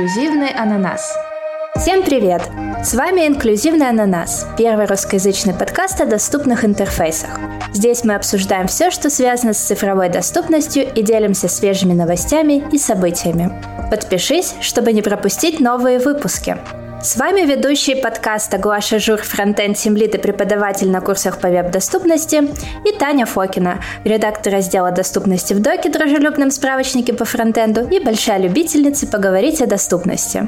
«Инклюзивный ананас». Всем привет! С вами «Инклюзивный ананас» – первый русскоязычный подкаст о доступных интерфейсах. Здесь мы обсуждаем все, что связано с цифровой доступностью и делимся свежими новостями и событиями. Подпишись, чтобы не пропустить новые выпуски. С вами ведущий подкаста Глаша Жур, фронтенд Тимлит и преподаватель на курсах по веб-доступности, и Таня Фокина, редактор раздела доступности в Доке, дружелюбном справочнике по фронтенду и большая любительница поговорить о доступности.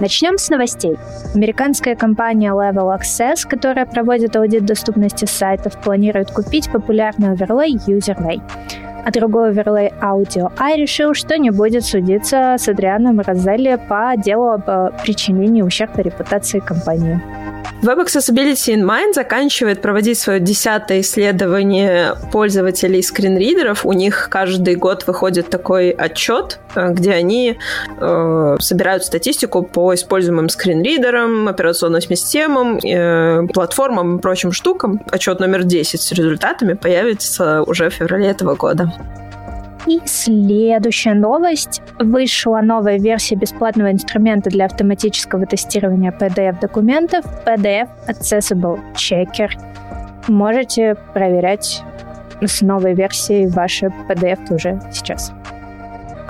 Начнем с новостей. Американская компания Level Access, которая проводит аудит доступности сайтов, планирует купить популярный оверлей UserLay а другой оверлей Audio I решил, что не будет судиться с Адрианом Розелли по делу об э, причинении ущерба репутации компании. Web Accessibility in Mind заканчивает проводить свое десятое исследование пользователей скринридеров. У них каждый год выходит такой отчет, э, где они э, собирают статистику по используемым скринридерам, операционным системам, э, платформам и прочим штукам. Отчет номер 10 с результатами появится уже в феврале этого года. И следующая новость. Вышла новая версия бесплатного инструмента для автоматического тестирования PDF-документов PDF Accessible Checker. Можете проверять с новой версией ваши PDF уже сейчас.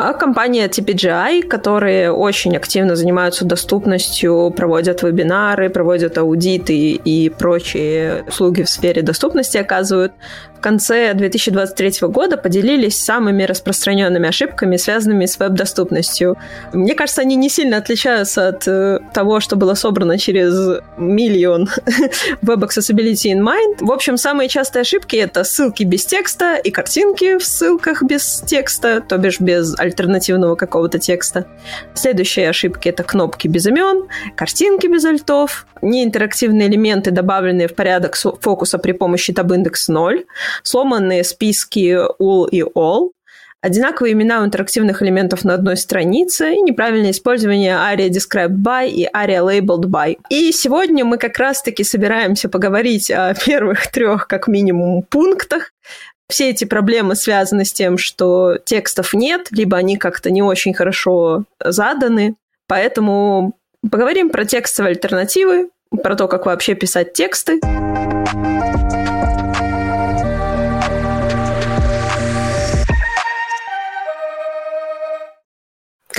А компания TPGI, которые очень активно занимаются доступностью, проводят вебинары, проводят аудиты и прочие услуги в сфере доступности оказывают, в конце 2023 года поделились самыми распространенными ошибками, связанными с веб-доступностью. Мне кажется, они не сильно отличаются от э, того, что было собрано через миллион Web Accessibility in Mind. В общем, самые частые ошибки — это ссылки без текста и картинки в ссылках без текста, то бишь без альтернативного какого-то текста. Следующие ошибки — это кнопки без имен, картинки без альтов, неинтерактивные элементы, добавленные в порядок фокуса при помощи таб-индекс 0, сломанные списки all и all, одинаковые имена у интерактивных элементов на одной странице и неправильное использование aria described by и aria labeled by. И сегодня мы как раз-таки собираемся поговорить о первых трех, как минимум, пунктах. Все эти проблемы связаны с тем, что текстов нет, либо они как-то не очень хорошо заданы. Поэтому поговорим про текстовые альтернативы, про то, как вообще писать тексты.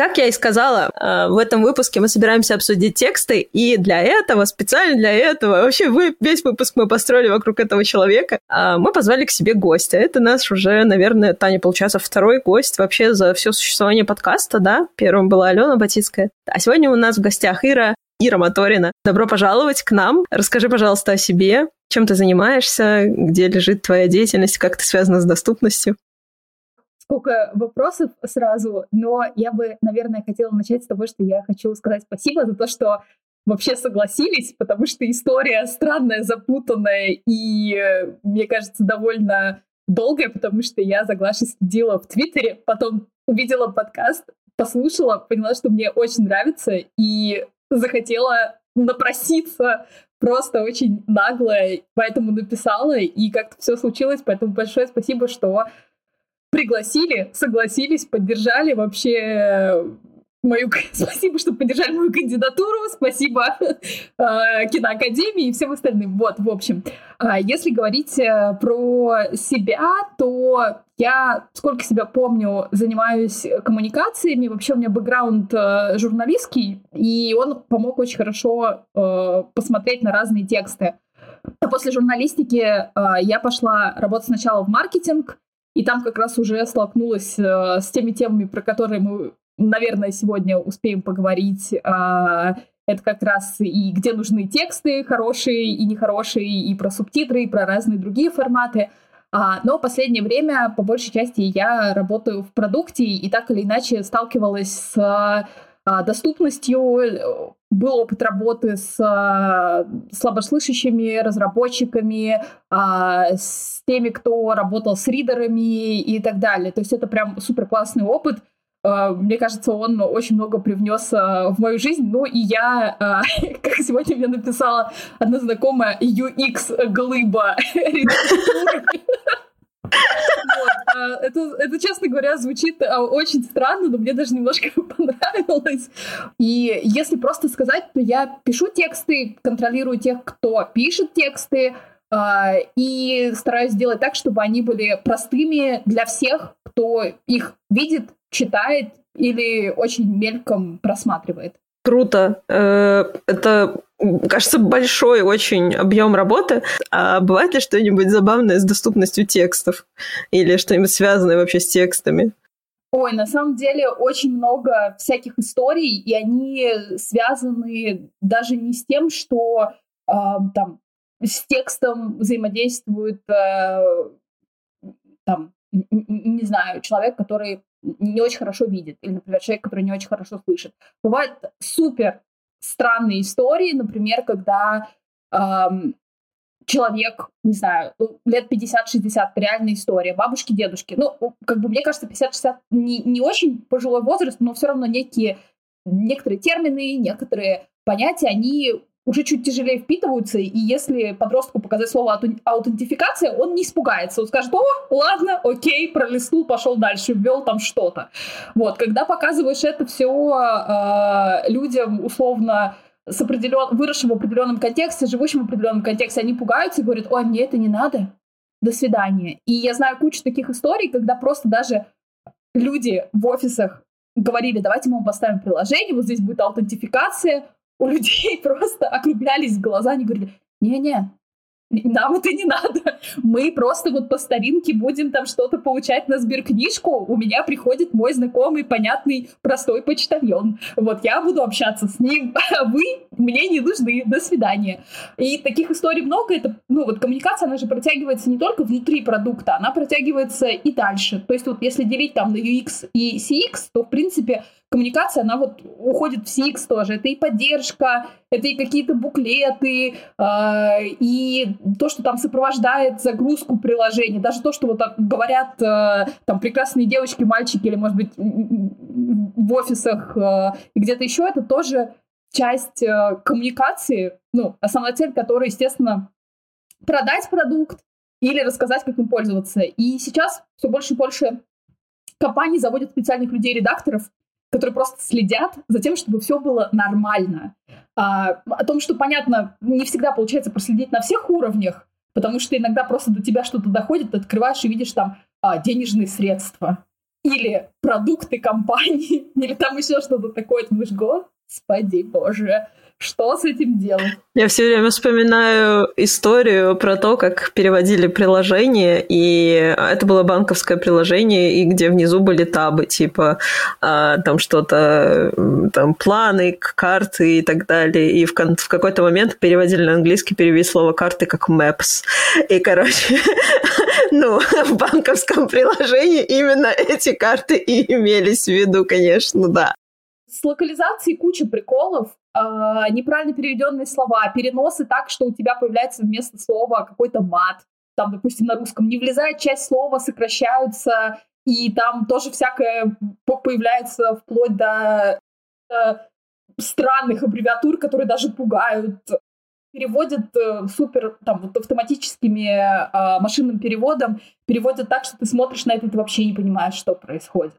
Как я и сказала, э, в этом выпуске мы собираемся обсудить тексты, и для этого, специально для этого, вообще весь выпуск мы построили вокруг этого человека, а мы позвали к себе гостя. Это наш уже, наверное, Таня, получается, второй гость вообще за все существование подкаста, да? Первым была Алена Батицкая. А сегодня у нас в гостях Ира, Ира Моторина. Добро пожаловать к нам. Расскажи, пожалуйста, о себе, чем ты занимаешься, где лежит твоя деятельность, как ты связана с доступностью сколько вопросов сразу, но я бы, наверное, хотела начать с того, что я хочу сказать спасибо за то, что вообще согласились, потому что история странная, запутанная и, мне кажется, довольно долгая, потому что я за Глашей следила в Твиттере, потом увидела подкаст, послушала, поняла, что мне очень нравится, и захотела напроситься просто очень нагло, поэтому написала, и как-то все случилось, поэтому большое спасибо, что пригласили, согласились, поддержали вообще э, мою... Спасибо, что поддержали мою кандидатуру, спасибо э, киноакадемии и всем остальным. Вот, в общем, э, если говорить э, про себя, то я, сколько себя помню, занимаюсь коммуникациями. Вообще у меня бэкграунд журналистский, и он помог очень хорошо посмотреть на разные тексты. А после журналистики э, я пошла работать сначала в маркетинг, и там как раз уже столкнулась э, с теми темами, про которые мы, наверное, сегодня успеем поговорить. Э, это как раз и где нужны тексты хорошие и нехорошие, и про субтитры, и про разные другие форматы. А, но в последнее время, по большей части, я работаю в продукте и так или иначе сталкивалась с а, доступностью, был опыт работы с а, слабослышащими разработчиками, а, с теми, кто работал с ридерами и так далее. То есть это прям супер классный опыт. Мне кажется, он очень много привнес в мою жизнь. Ну и я, как сегодня мне написала одна знакомая, UX-глыба это, это, честно говоря, звучит а, очень странно, но мне даже немножко понравилось. И если просто сказать, то я пишу тексты, контролирую тех, кто пишет тексты, а, и стараюсь сделать так, чтобы они были простыми для всех, кто их видит, читает или очень мельком просматривает. Круто. Э, это, кажется, большой очень объем работы. А бывает ли что-нибудь забавное с доступностью текстов? Или что-нибудь связанное вообще с текстами? Ой, на самом деле очень много всяких историй, и они связаны даже не с тем, что э, там с текстом взаимодействует э, там, не знаю, человек, который не очень хорошо видит, или, например, человек, который не очень хорошо слышит. Бывают супер странные истории, например, когда эм, человек, не знаю, лет 50-60, реальная история, бабушки, дедушки. Ну, как бы мне кажется, 50-60 не, не очень пожилой возраст, но все равно некие, некоторые термины, некоторые понятия, они уже чуть тяжелее впитываются, и если подростку показать слово аутентификация, он не испугается, он скажет, о, ладно, окей, пролистнул, пошел дальше, ввел там что-то. Вот, когда показываешь это все э, людям условно с определен... выросшим в определенном контексте, живущим в определенном контексте, они пугаются и говорят, ой, мне это не надо, до свидания. И я знаю кучу таких историй, когда просто даже люди в офисах говорили, давайте мы вам поставим приложение, вот здесь будет аутентификация, у людей просто округлялись глаза, они говорили, не-не, нам это не надо. Мы просто вот по старинке будем там что-то получать на сберкнижку. У меня приходит мой знакомый, понятный, простой почтальон. Вот я буду общаться с ним, а вы мне не нужны. До свидания. И таких историй много. Это, ну вот коммуникация, она же протягивается не только внутри продукта, она протягивается и дальше. То есть вот если делить там на UX и CX, то в принципе коммуникация, она вот уходит в CX тоже. Это и поддержка, это и какие-то буклеты, э, и то, что там сопровождает загрузку приложения, даже то, что вот так говорят э, там прекрасные девочки, мальчики, или, может быть, в офисах э, и где-то еще, это тоже часть э, коммуникации, ну, основная цель которой, естественно, продать продукт или рассказать, как им пользоваться. И сейчас все больше и больше компаний заводят специальных людей-редакторов, которые просто следят за тем, чтобы все было нормально. А, о том, что, понятно, не всегда получается проследить на всех уровнях, потому что иногда просто до тебя что-то доходит, ты открываешь и видишь там а, денежные средства или продукты компании, или там еще что-то такое, ты думаешь, господи боже, что с этим делать? Я все время вспоминаю историю про то, как переводили приложение, и это было банковское приложение, и где внизу были табы, типа а, там что-то, там планы, карты и так далее. И в, в какой-то момент переводили на английский, перевели слово карты как maps. И, короче, ну, в банковском приложении именно эти карты и имелись в виду, конечно, да. С локализацией куча приколов, неправильно переведенные слова, переносы так, что у тебя появляется вместо слова какой-то мат. Там, допустим, на русском не влезает часть слова, сокращаются, и там тоже всякое появляется вплоть до э, странных аббревиатур, которые даже пугают. Переводят э, супер там вот автоматическими э, машинным переводом, переводят так, что ты смотришь на это, и ты вообще не понимаешь, что происходит.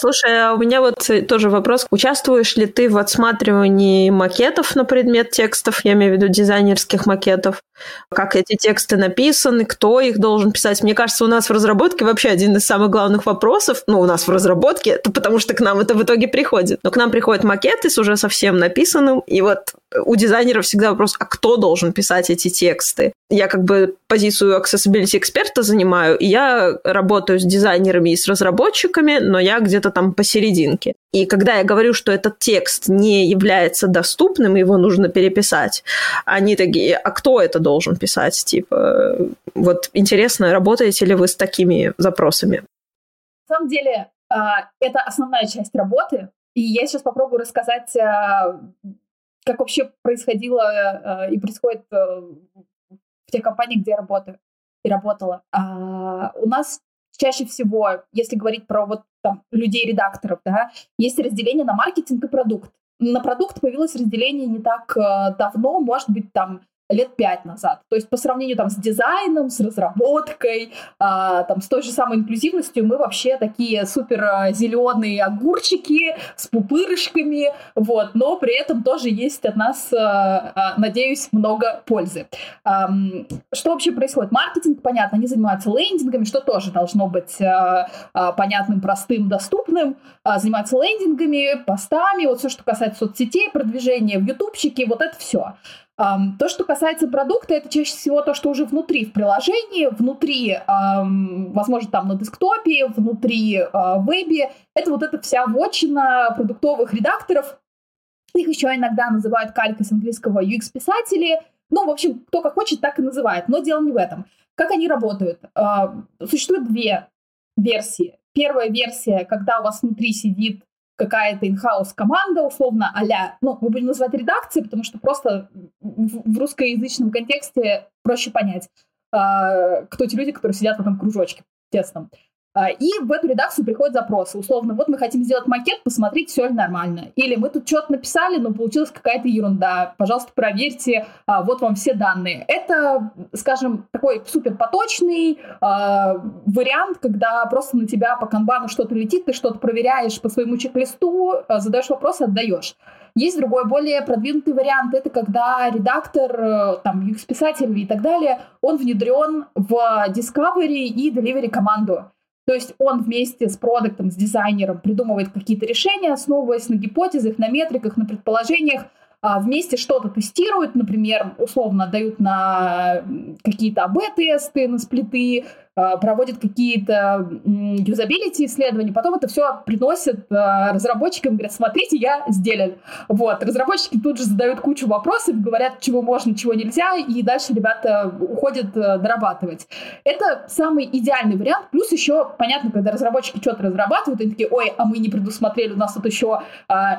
Слушай, а у меня вот тоже вопрос. Участвуешь ли ты в отсматривании макетов на предмет текстов? Я имею в виду дизайнерских макетов. Как эти тексты написаны, кто их должен писать? Мне кажется, у нас в разработке вообще один из самых главных вопросов, ну, у нас в разработке, это потому что к нам это в итоге приходит. Но к нам приходят макеты с уже совсем написанным, и вот у дизайнеров всегда вопрос, а кто должен писать эти тексты? Я как бы позицию accessibility эксперта занимаю, и я работаю с дизайнерами и с разработчиками, но я где-то там посерединке. И когда я говорю, что этот текст не является доступным, его нужно переписать, они такие, а кто это должен писать? Типа, вот интересно, работаете ли вы с такими запросами? На самом деле, а, это основная часть работы, и я сейчас попробую рассказать а, как вообще происходило э, и происходит э, в тех компаниях, где я работаю и работала. А, у нас чаще всего, если говорить про вот там людей-редакторов, да, есть разделение на маркетинг и продукт. на продукт появилось разделение не так э, давно, может быть, там лет пять назад. То есть по сравнению там с дизайном, с разработкой, а, там с той же самой инклюзивностью мы вообще такие супер а, зеленые огурчики с пупырышками, вот, но при этом тоже есть от нас, а, а, надеюсь, много пользы. А, что вообще происходит? Маркетинг, понятно, они занимаются лендингами, что тоже должно быть а, а, понятным, простым, доступным, а, занимаются лендингами, постами, вот все, что касается соцсетей, продвижения в ютубчике, вот это все. То, что касается продукта, это чаще всего то, что уже внутри в приложении, внутри, возможно, там на десктопе, внутри а, вебе. Это вот эта вся вотчина продуктовых редакторов. Их еще иногда называют калькой с английского UX-писатели. Ну, в общем, кто как хочет, так и называет. Но дело не в этом. Как они работают? А, существует две версии. Первая версия, когда у вас внутри сидит какая-то инхаус команда, условно, а ну, мы будем называть редакцией, потому что просто в, в русскоязычном контексте проще понять, э, кто те люди, которые сидят в этом кружочке тесном. А, и в эту редакцию приходят запросы. Условно, вот мы хотим сделать макет, посмотреть, все ли нормально. Или мы тут что-то написали, но получилась какая-то ерунда. Пожалуйста, проверьте, а, вот вам все данные. Это, скажем, такой супер поточный э, вариант, когда просто на тебя по канбану что-то летит, ты что-то проверяешь по своему чек-листу, задаешь вопрос, отдаешь. Есть другой, более продвинутый вариант. Это когда редактор, э, там, UX-писатель и так далее, он внедрен в Discovery и Delivery команду. То есть он вместе с продуктом, с дизайнером придумывает какие-то решения, основываясь на гипотезах, на метриках, на предположениях, а, вместе что-то тестируют, например, условно дают на какие-то АБ-тесты, на сплиты, а, проводят какие-то юзабилити исследования, потом это все приносят а, разработчикам, говорят, смотрите, я сделал. Вот, разработчики тут же задают кучу вопросов, говорят, чего можно, чего нельзя, и дальше ребята уходят э, дорабатывать. Это самый идеальный вариант, плюс еще, понятно, когда разработчики что-то разрабатывают, они такие, ой, а мы не предусмотрели, у нас тут еще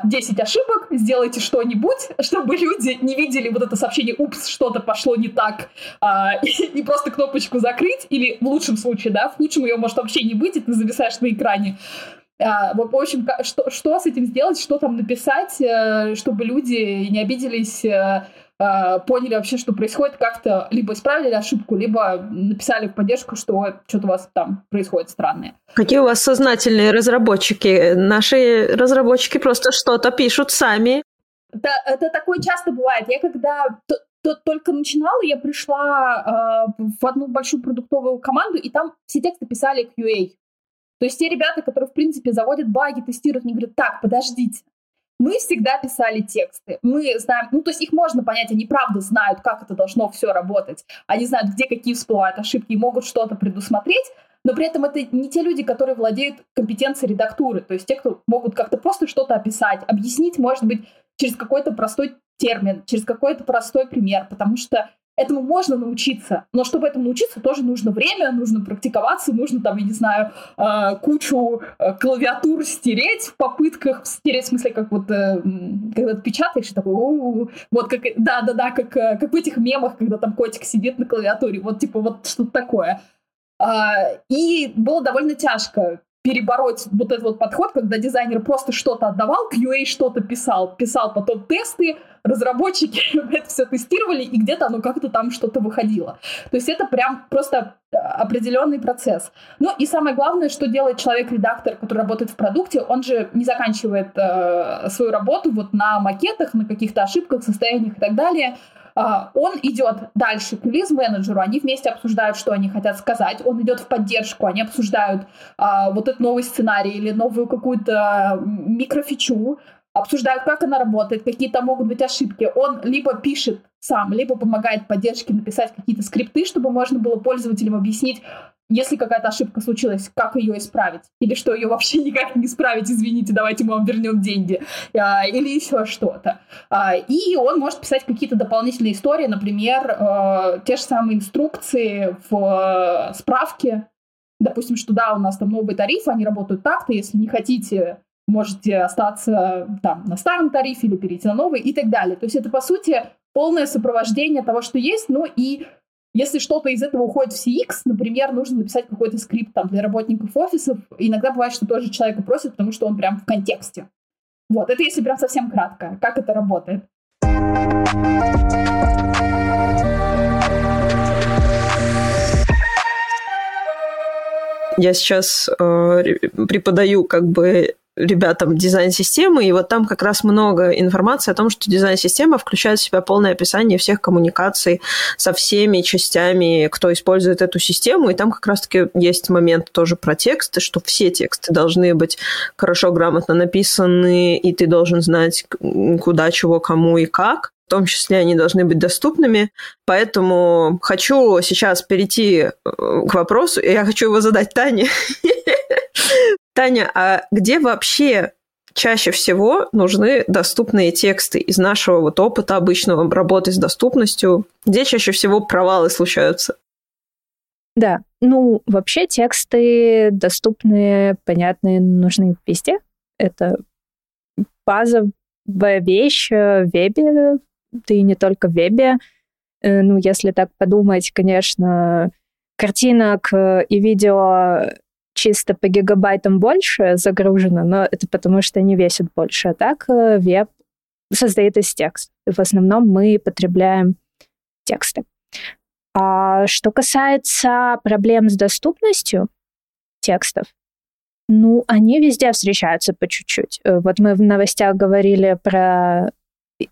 10 ошибок, сделайте что-нибудь, чтобы люди не видели вот это сообщение, упс, что-то пошло не так, и просто кнопочку закрыть, или в лучшем случае, да, в худшем ее может вообще не быть, и ты зависаешь на экране. А, в общем, что, что с этим сделать, что там написать, э, чтобы люди не обиделись, э, э, поняли вообще, что происходит, как-то либо исправили ошибку, либо написали в поддержку, что что-то у вас там происходит странное. Какие у вас сознательные разработчики? Наши разработчики просто что-то пишут сами. Да, это такое часто бывает. Я когда только начинала, я пришла э, в одну большую продуктовую команду, и там все тексты писали QA. То есть те ребята, которые, в принципе, заводят баги, тестируют, они говорят, так, подождите, мы всегда писали тексты. Мы знаем, ну, то есть их можно понять, они правда знают, как это должно все работать. Они знают, где какие всплывают ошибки и могут что-то предусмотреть, но при этом это не те люди, которые владеют компетенцией редактуры, то есть те, кто могут как-то просто что-то описать, объяснить, может быть, через какой-то простой термин, через какой-то простой пример, потому что этому можно научиться, но чтобы этому научиться, тоже нужно время, нужно практиковаться, нужно там, я не знаю, э, кучу э, клавиатур стереть в попытках, стереть в смысле, как вот, э, когда ты печатаешь, такой, вот как, да-да-да, как, как в этих мемах, когда там котик сидит на клавиатуре, вот типа вот что-то такое. А, и было довольно тяжко перебороть вот этот вот подход, когда дизайнер просто что-то отдавал, QA что-то писал, писал потом тесты, разработчики это все тестировали, и где-то оно как-то там что-то выходило. То есть это прям просто э, определенный процесс. Ну и самое главное, что делает человек-редактор, который работает в продукте, он же не заканчивает э, свою работу вот на макетах, на каких-то ошибках, состояниях и так далее, он идет дальше к релиз-менеджеру, они вместе обсуждают, что они хотят сказать, он идет в поддержку, они обсуждают а, вот этот новый сценарий или новую какую-то микрофичу, обсуждают, как она работает, какие там могут быть ошибки. Он либо пишет сам, либо помогает поддержке написать какие-то скрипты, чтобы можно было пользователям объяснить, если какая-то ошибка случилась, как ее исправить? Или что ее вообще никак не исправить, извините, давайте мы вам вернем деньги. А, или еще что-то. А, и он может писать какие-то дополнительные истории, например, а, те же самые инструкции в а, справке. Допустим, что да, у нас там новый тариф, они работают так-то, если не хотите можете остаться там на старом тарифе или перейти на новый и так далее. То есть это, по сути, полное сопровождение того, что есть, ну и если что-то из этого уходит в CX, например, нужно написать какой-то скрипт там для работников офисов, иногда бывает, что тоже человека просят, потому что он прям в контексте. Вот, это если прям совсем кратко, как это работает. Я сейчас э, преподаю как бы ребятам дизайн-системы, и вот там как раз много информации о том, что дизайн-система включает в себя полное описание всех коммуникаций со всеми частями, кто использует эту систему, и там как раз-таки есть момент тоже про тексты, что все тексты должны быть хорошо, грамотно написаны, и ты должен знать, куда, чего, кому и как в том числе они должны быть доступными. Поэтому хочу сейчас перейти э, к вопросу, я хочу его задать Тане. Таня, а где вообще чаще всего нужны доступные тексты из нашего вот опыта обычного работы с доступностью? Где чаще всего провалы случаются? Да, ну, вообще тексты доступные, понятные, нужны везде. Это базовая вещь в вебе, да и не только в вебе. Э, ну, если так подумать, конечно, картинок и видео чисто по гигабайтам больше загружено, но это потому, что они весят больше. А так э, веб состоит из текста. В основном мы потребляем тексты. А что касается проблем с доступностью текстов, ну, они везде встречаются по чуть-чуть. Э, вот мы в новостях говорили про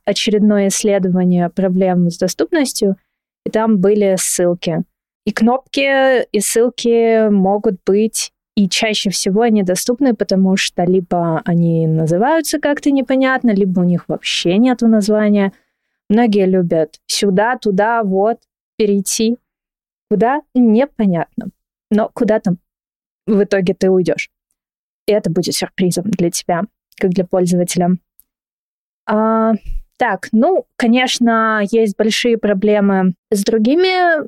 очередное исследование проблем с доступностью, и там были ссылки. И кнопки и ссылки могут быть и чаще всего они доступны, потому что либо они называются как-то непонятно, либо у них вообще нет названия. Многие любят сюда, туда, вот, перейти. Куда? Непонятно. Но куда там в итоге ты уйдешь. И это будет сюрпризом для тебя, как для пользователя. А, так, ну, конечно, есть большие проблемы с другими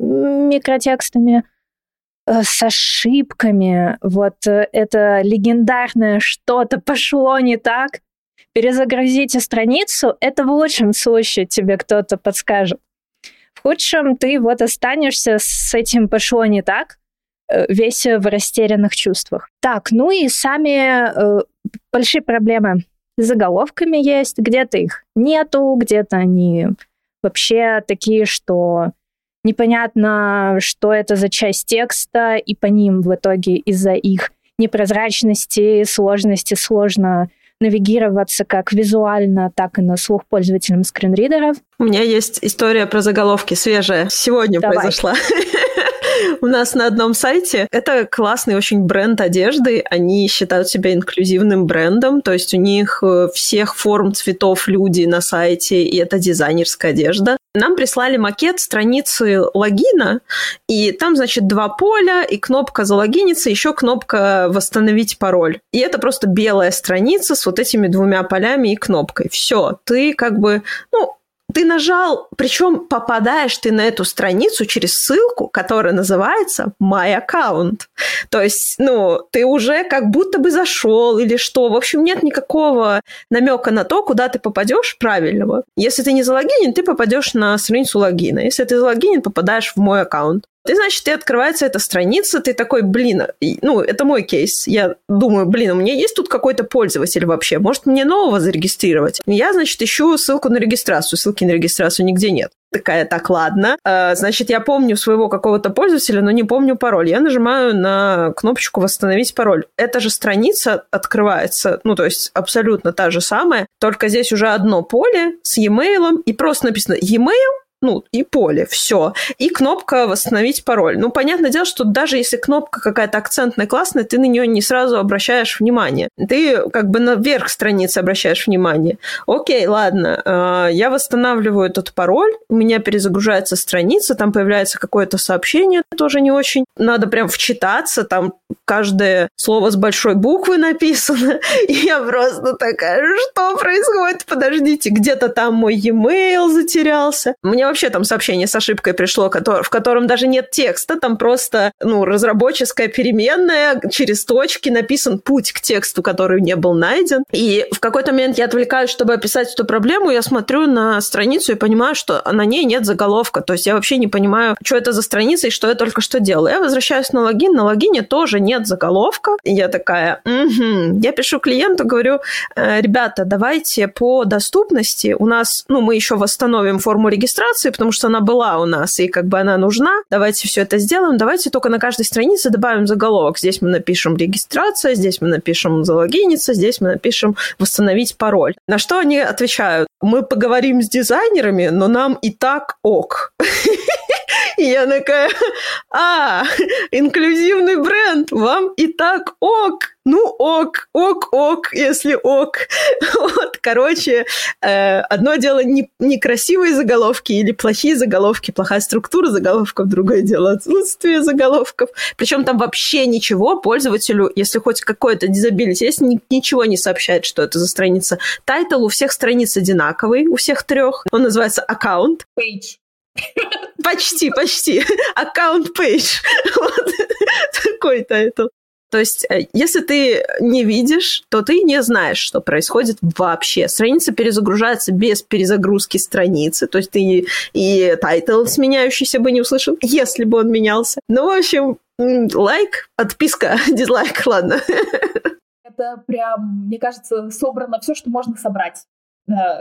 микротекстами, э, с ошибками. Вот э, это легендарное что-то пошло не так. Перезагрузите страницу, это в лучшем случае тебе кто-то подскажет. В худшем ты вот останешься с этим пошло не так, э, весь в растерянных чувствах. Так, ну и сами э, большие проблемы заголовками есть, где-то их нету, где-то они вообще такие, что непонятно, что это за часть текста, и по ним в итоге из-за их непрозрачности, сложности сложно навигироваться как визуально, так и на слух пользователям скринридеров. У меня есть история про заголовки свежая. Сегодня Давай. произошла. у нас на одном сайте. Это классный очень бренд одежды. Они считают себя инклюзивным брендом, то есть у них э, всех форм, цветов люди на сайте, и это дизайнерская одежда. Нам прислали макет страницы логина, и там, значит, два поля, и кнопка залогиниться, еще кнопка восстановить пароль. И это просто белая страница с вот этими двумя полями и кнопкой. Все, ты как бы, ну, ты нажал, причем попадаешь ты на эту страницу через ссылку, которая называется My Account. То есть, ну, ты уже как будто бы зашел или что. В общем, нет никакого намека на то, куда ты попадешь правильного. Если ты не залогинен, ты попадешь на страницу логина. Если ты залогинен, попадаешь в мой аккаунт. Ты, значит, ты открывается эта страница, ты такой, блин, ну, это мой кейс. Я думаю, блин, у меня есть тут какой-то пользователь вообще, может, мне нового зарегистрировать? Я, значит, ищу ссылку на регистрацию, ссылки на регистрацию нигде нет. Такая, так, ладно. А, значит, я помню своего какого-то пользователя, но не помню пароль. Я нажимаю на кнопочку «Восстановить пароль». Эта же страница открывается, ну, то есть абсолютно та же самая, только здесь уже одно поле с e-mail, и просто написано e-mail, ну, и поле, все. И кнопка «Восстановить пароль». Ну, понятное дело, что даже если кнопка какая-то акцентная, классная, ты на нее не сразу обращаешь внимание. Ты как бы наверх страницы обращаешь внимание. Окей, ладно, а, я восстанавливаю этот пароль, у меня перезагружается страница, там появляется какое-то сообщение, тоже не очень. Надо прям вчитаться, там каждое слово с большой буквы написано. И я просто такая, что происходит? Подождите, где-то там мой e-mail затерялся. Мне вообще там сообщение с ошибкой пришло, в котором даже нет текста, там просто, ну, разработческая переменная, через точки написан путь к тексту, который не был найден. И в какой-то момент я отвлекаюсь, чтобы описать эту проблему, я смотрю на страницу и понимаю, что на ней нет заголовка. То есть я вообще не понимаю, что это за страница и что я только что делала. Я возвращаюсь на логин, на логине тоже нет заголовка. И я такая, угу. Я пишу клиенту, говорю, «Э, ребята, давайте по доступности у нас, ну, мы еще восстановим форму регистрации, потому что она была у нас, и как бы она нужна. Давайте все это сделаем. Давайте только на каждой странице добавим заголовок. Здесь мы напишем регистрация, здесь мы напишем залогиниться, здесь мы напишем восстановить пароль. На что они отвечают? Мы поговорим с дизайнерами, но нам и так ок. И я такая, а, инклюзивный бренд, вам и так ок. Ну, ок, ок, ок, если ок. Вот, короче, э, одно дело не, некрасивые заголовки или плохие заголовки, плохая структура заголовков, другое дело отсутствие заголовков. Причем там вообще ничего пользователю, если хоть какое-то disability есть, ни, ничего не сообщает, что это за страница. Title у всех страниц одинаковый, у всех трех. Он называется account page. Почти, почти. Account page. Вот такой title. То есть, э, если ты не видишь, то ты не знаешь, что происходит вообще. Страница перезагружается без перезагрузки страницы. То есть ты и title сменяющийся бы не услышал, если бы он менялся. Ну, в общем, лайк, отписка, дизлайк, ладно. Это прям, мне кажется, собрано все, что можно собрать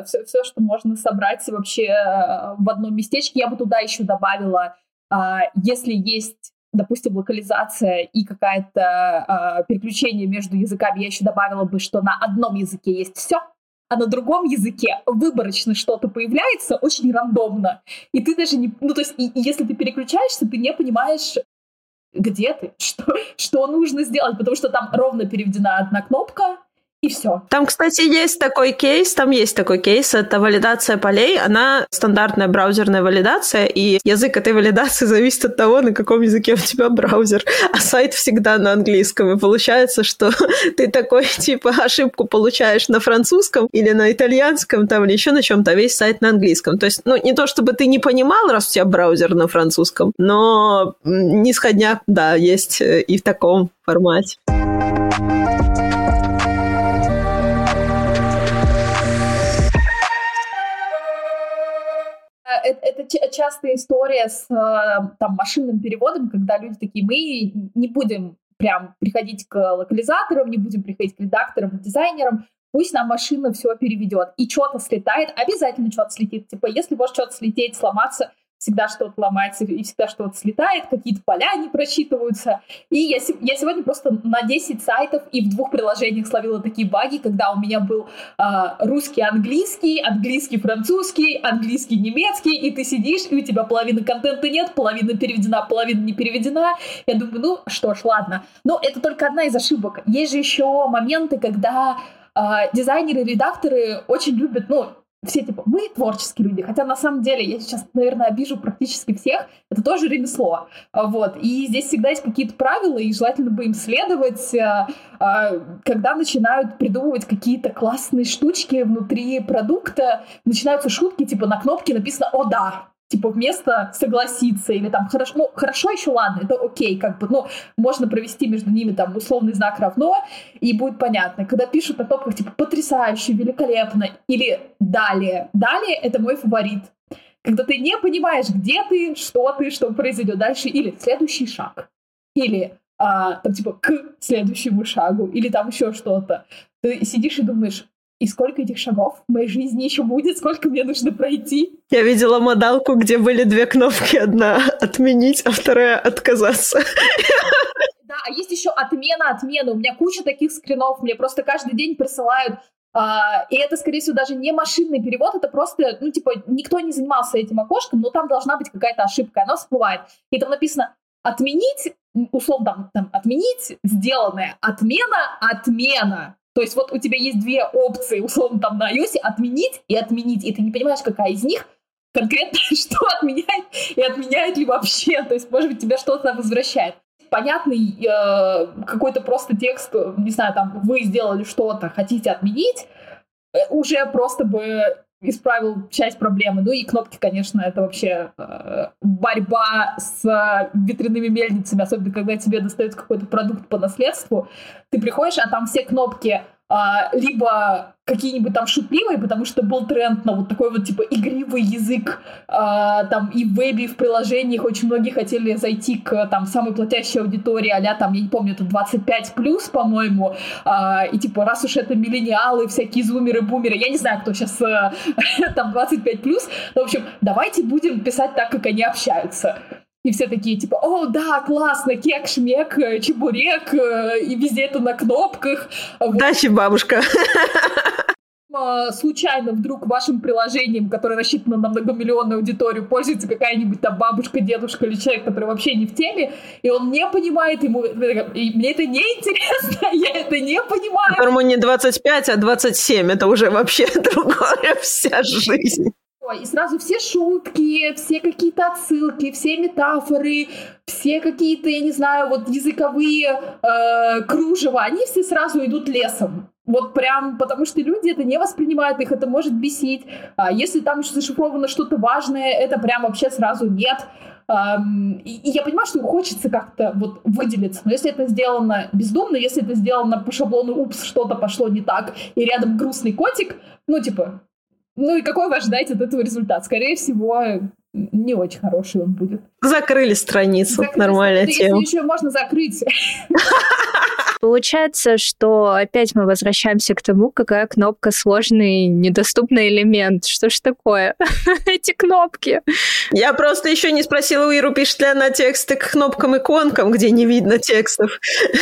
все, все, что можно собрать вообще э, в одном местечке. Я бы туда еще добавила, а, если есть допустим, локализация и какое-то э, переключение между языками, я еще добавила бы, что на одном языке есть все, а на другом языке выборочно что-то появляется очень рандомно. И ты даже не... Ну, то есть, и, и если ты переключаешься, ты не понимаешь, где ты, что, что нужно сделать, потому что там ровно переведена одна кнопка, и все. Там, кстати, есть такой кейс, там есть такой кейс, это валидация полей, она стандартная браузерная валидация, и язык этой валидации зависит от того, на каком языке у тебя браузер, а сайт всегда на английском, и получается, что ты такой, типа, ошибку получаешь на французском или на итальянском, там, или еще на чем-то, а весь сайт на английском. То есть, ну, не то чтобы ты не понимал, раз у тебя браузер на французском, но нисходняк, да, есть э, и в таком формате. Это, это частая история с э, там, машинным переводом, когда люди такие, мы не будем прям приходить к локализаторам, не будем приходить к редакторам, к дизайнерам, пусть нам машина все переведет. И что-то слетает, обязательно что-то слетит. Типа, если может что-то слететь, сломаться, всегда что-то ломается и всегда что-то слетает, какие-то поля не просчитываются. И я, я сегодня просто на 10 сайтов и в двух приложениях словила такие баги, когда у меня был э, русский, английский, английский, французский, английский, немецкий, и ты сидишь, и у тебя половины контента нет, половина переведена, половина не переведена. Я думаю, ну что ж, ладно. Но это только одна из ошибок. Есть же еще моменты, когда э, дизайнеры, редакторы очень любят, ну, все типа, мы творческие люди, хотя на самом деле я сейчас, наверное, обижу практически всех, это тоже ремесло, а, вот, и здесь всегда есть какие-то правила, и желательно бы им следовать, а, а, когда начинают придумывать какие-то классные штучки внутри продукта, начинаются шутки, типа на кнопке написано «О, да!», типа вместо согласиться или там хорошо, ну хорошо еще ладно, это окей, как бы, ну можно провести между ними там условный знак равно и будет понятно. Когда пишут на топках типа потрясающе, великолепно или далее, далее это мой фаворит. Когда ты не понимаешь, где ты, что ты, что произойдет дальше, или следующий шаг, или а, там типа к следующему шагу, или там еще что-то. Ты сидишь и думаешь, и сколько этих шагов в моей жизни еще будет, сколько мне нужно пройти. Я видела модалку, где были две кнопки. Одна отменить, а вторая отказаться. Да, а есть еще отмена отмена. У меня куча таких скринов. Мне просто каждый день присылают Uh, и это, скорее всего, даже не машинный перевод, это просто, ну, типа, никто не занимался этим окошком, но там должна быть какая-то ошибка, она всплывает. И там написано «отменить», условно, там, там «отменить сделанное», «отмена», «отмена». То есть вот у тебя есть две опции, условно, там на iOS, отменить и отменить, и ты не понимаешь, какая из них конкретно что отменяет и отменяет ли вообще. То есть, может быть, тебя что-то возвращает. Понятный э, какой-то просто текст, не знаю, там, вы сделали что-то, хотите отменить, э, уже просто бы исправил часть проблемы. Ну и кнопки, конечно, это вообще э, борьба с ветряными мельницами, особенно когда тебе достается какой-то продукт по наследству. Ты приходишь, а там все кнопки либо какие-нибудь там шутливые, потому что был тренд на вот такой вот типа игривый язык, а, там и в вебе, и в приложениях очень многие хотели зайти к там самой платящей аудитории, а там, я не помню, это 25 плюс, по-моему, а, и типа раз уж это миллениалы, всякие зумеры, бумеры, я не знаю, кто сейчас а, там 25 плюс, в общем, давайте будем писать так, как они общаются. И все такие, типа, о, да, классно, кек, шмек, э, чебурек, э, и везде это на кнопках. Дача бабушка. А, случайно вдруг вашим приложением, которое рассчитано на многомиллионную аудиторию, пользуется какая-нибудь там бабушка, дедушка или человек, который вообще не в теме, и он не понимает, ему, и мне это не интересно, я это не понимаю. Которому не 25, а 27, это уже вообще другая вся жизнь и сразу все шутки, все какие-то отсылки, все метафоры, все какие-то, я не знаю, вот языковые э, кружева, они все сразу идут лесом. Вот прям, потому что люди это не воспринимают, их это может бесить. А если там еще зашифровано что-то важное, это прям вообще сразу нет. И, и я понимаю, что хочется как-то вот выделиться, но если это сделано бездумно, если это сделано по шаблону «упс, что-то пошло не так», и рядом грустный котик, ну, типа, ну и какой вы ожидаете от этого результат? Скорее всего, не очень хороший он будет. Закрыли страницу. Закрыли Нормальная страницу. тема. Если еще можно закрыть. Получается, что опять мы возвращаемся к тому, какая кнопка сложный, недоступный элемент. Что ж такое? Эти кнопки. Я просто еще не спросила у Иру, пишет ли она тексты к кнопкам-иконкам, где не видно текстов.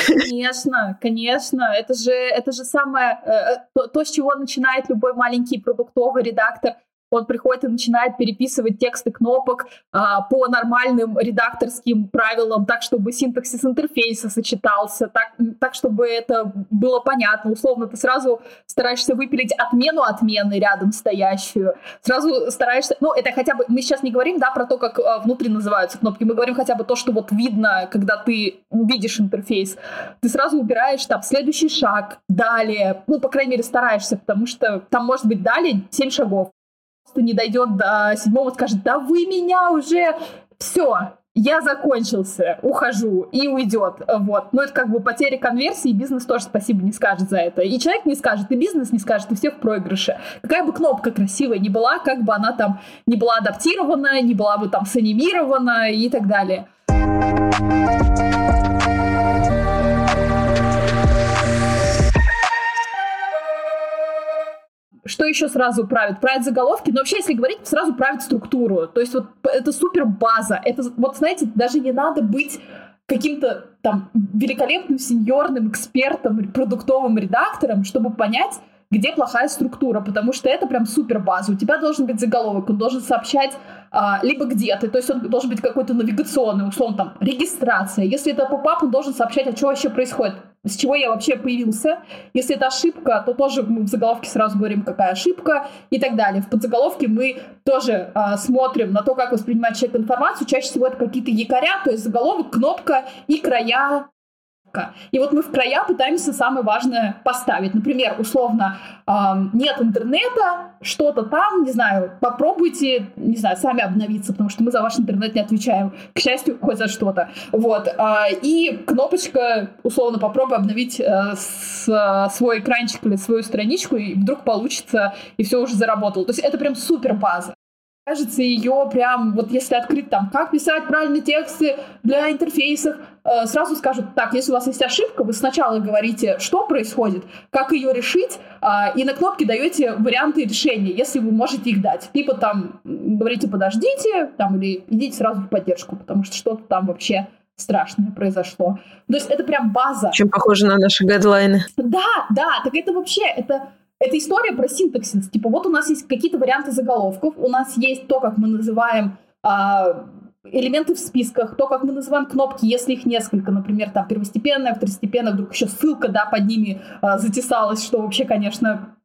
Конечно, конечно. Это же, это же самое, э, э, то, то, с чего начинает любой маленький продуктовый редактор – он приходит и начинает переписывать тексты кнопок а, по нормальным редакторским правилам, так, чтобы синтаксис интерфейса сочетался, так, так, чтобы это было понятно. Условно, ты сразу стараешься выпилить отмену отмены рядом стоящую, сразу стараешься... Ну, это хотя бы... Мы сейчас не говорим, да, про то, как а, внутри называются кнопки, мы говорим хотя бы то, что вот видно, когда ты видишь интерфейс. Ты сразу убираешь там следующий шаг, далее, ну, по крайней мере, стараешься, потому что там может быть далее 7 шагов просто не дойдет до седьмого, скажет, да вы меня уже, все, я закончился, ухожу и уйдет. Вот. Но это как бы потеря конверсии, бизнес тоже спасибо не скажет за это. И человек не скажет, и бизнес не скажет, и все в проигрыше. Какая бы кнопка красивая ни была, как бы она там не была адаптирована, не была бы там санимирована и так далее. Что еще сразу правит? Правит заголовки, но вообще, если говорить, сразу правит структуру. То есть вот это супер база. Это вот, знаете, даже не надо быть каким-то там великолепным сеньорным экспертом, продуктовым редактором, чтобы понять, где плохая структура, потому что это прям супер база. У тебя должен быть заголовок, он должен сообщать а, либо где ты, то есть он должен быть какой-то навигационный, условно там регистрация. Если это попап, он должен сообщать, а что вообще происходит с чего я вообще появился. Если это ошибка, то тоже мы в заголовке сразу говорим, какая ошибка и так далее. В подзаголовке мы тоже э, смотрим на то, как воспринимает человек информацию. Чаще всего это какие-то якоря, то есть заголовок, кнопка и края и вот мы в края пытаемся самое важное поставить. Например, условно, нет интернета, что-то там, не знаю, попробуйте, не знаю, сами обновиться, потому что мы за ваш интернет не отвечаем, к счастью, хоть за что-то. Вот. Э, и кнопочка, условно, попробуй обновить э, свой экранчик или свою страничку, и вдруг получится, и все уже заработало. То есть это прям супер база кажется, ее прям, вот если открыть там, как писать правильные тексты для интерфейсов, э, сразу скажут, так, если у вас есть ошибка, вы сначала говорите, что происходит, как ее решить, э, и на кнопке даете варианты решения, если вы можете их дать. Типа там говорите, подождите, там, или идите сразу в поддержку, потому что что-то там вообще страшное произошло. То есть это прям база. Чем похоже на наши гайдлайны. Да, да, так это вообще, это это история про синтаксис. Типа вот у нас есть какие-то варианты заголовков, у нас есть то, как мы называем а, элементы в списках, то, как мы называем кнопки, если их несколько, например, там первостепенная, второстепенная, вдруг еще ссылка, да, под ними а, затесалась, что вообще, конечно,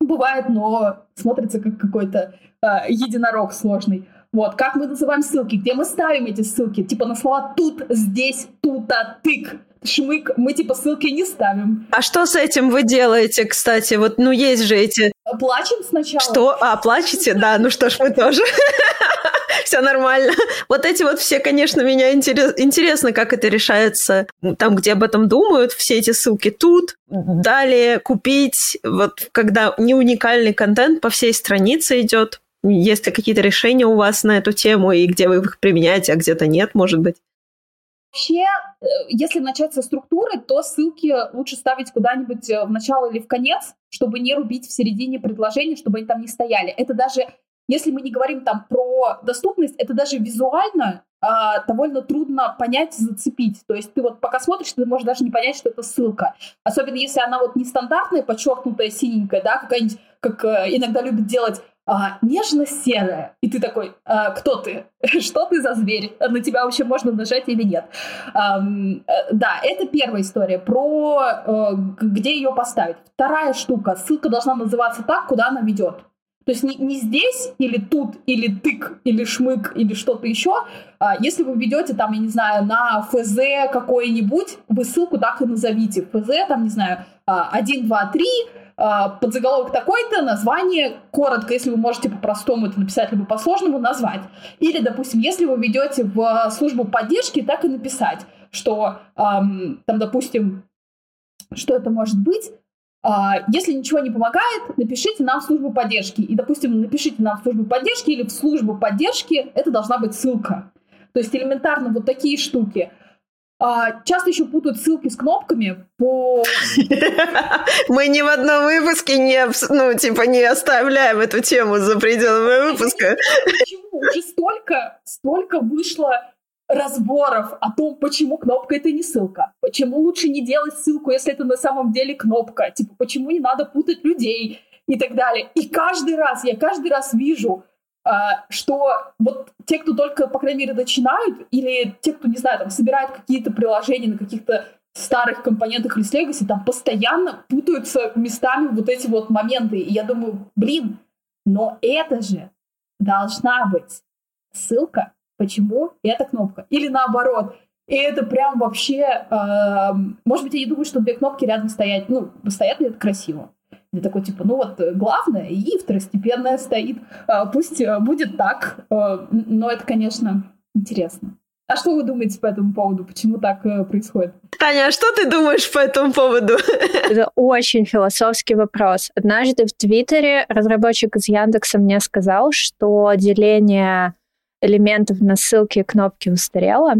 бывает, но смотрится как какой-то а, единорог сложный. Вот, как мы называем ссылки, где мы ставим эти ссылки, типа на слова тут, здесь, тут-то, тык шмык, мы типа ссылки не ставим. А что с этим вы делаете, кстати? Вот, ну, есть же эти... плачем сначала. Что? А, плачете? Да, ну что ж, мы тоже. Все нормально. Вот эти вот все, конечно, меня интерес, интересно, как это решается там, где об этом думают, все эти ссылки тут. Далее купить, вот когда не уникальный контент по всей странице идет, есть ли какие-то решения у вас на эту тему, и где вы их применяете, а где-то нет, может быть? Вообще, э, если начать со структуры, то ссылки лучше ставить куда-нибудь э, в начало или в конец, чтобы не рубить в середине предложения, чтобы они там не стояли. Это даже, если мы не говорим там про доступность, это даже визуально а, довольно трудно понять, зацепить. То есть ты вот пока смотришь, ты можешь даже не понять, что это ссылка. Особенно если она вот нестандартная, подчеркнутая, синенькая, да, какая-нибудь, как э, иногда любят делать а, нежно-серая. И ты такой, а, кто ты? Что ты за зверь? На тебя вообще можно нажать или нет? А, да, это первая история про а, где ее поставить. Вторая штука. Ссылка должна называться так, куда она ведет. То есть не, не здесь, или тут, или тык, или шмык, или что-то еще. А, если вы ведете там, я не знаю, на ФЗ какой-нибудь, вы ссылку так и назовите. ФЗ, там, не знаю, 1, 2, 3, а, подзаголовок такой-то, название коротко, если вы можете по-простому это написать, либо по-сложному назвать. Или, допустим, если вы ведете в службу поддержки, так и написать, что там, допустим, что это может быть, а, если ничего не помогает, напишите нам в службу поддержки. И, допустим, напишите нам в службу поддержки или в службу поддержки, это должна быть ссылка. То есть элементарно вот такие штуки – а, часто еще путают ссылки с кнопками по... Мы ни в одном выпуске не, ну, типа, не оставляем эту тему за пределами выпуска. Почему? Уже столько, столько вышло разборов о том, почему кнопка это не ссылка, почему лучше не делать ссылку, если это на самом деле кнопка, типа, почему не надо путать людей и так далее. И каждый раз, я каждый раз вижу что вот те, кто только, по крайней мере, начинают, или те, кто, не знаю, там, собирают какие-то приложения на каких-то старых компонентах с Legacy, там постоянно путаются местами вот эти вот моменты. И я думаю, блин, но это же должна быть ссылка, почему эта кнопка. Или наоборот. И это прям вообще... Э, может быть, я не думаю, что две кнопки рядом стоять. Ну, стоят ли это красиво? Я такой, типа, ну вот э, главное и второстепенное стоит. А, пусть э, будет так. А, но это, конечно, интересно. А что вы думаете по этому поводу? Почему так э, происходит? Таня, а что ты думаешь по этому поводу? Это очень философский вопрос. Однажды в Твиттере разработчик из Яндекса мне сказал, что деление элементов на ссылки и кнопки устарело.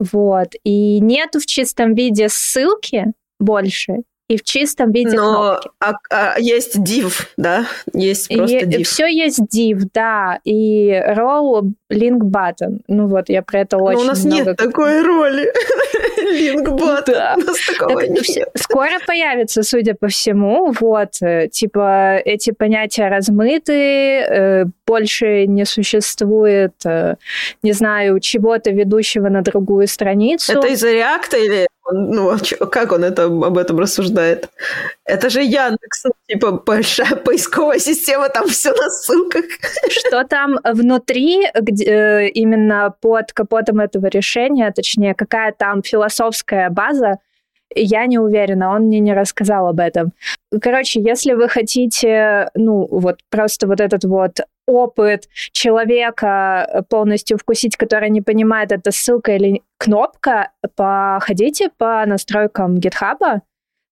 Вот. И нету в чистом виде ссылки больше, и в чистом виде Но кнопки. А, а, есть div, да? Есть просто div. Все есть div, да. И roll link button. Ну вот, я про это очень Но у нас много... нет такой роли. link button. Да. У нас такого так, нет. Скоро появится, судя по всему. Вот, э, типа, эти понятия размыты, э, больше не существует, э, не знаю, чего-то ведущего на другую страницу. Это из-за реакта или ну, как он это, об этом рассуждает? Это же Яндекс, ну, типа большая поисковая система, там все на ссылках. Что там внутри, где, э, именно под капотом этого решения, точнее, какая там философская база, я не уверена, он мне не рассказал об этом. Короче, если вы хотите, ну, вот просто вот этот вот опыт человека полностью вкусить, который не понимает, это ссылка или кнопка, походите по настройкам GitHub.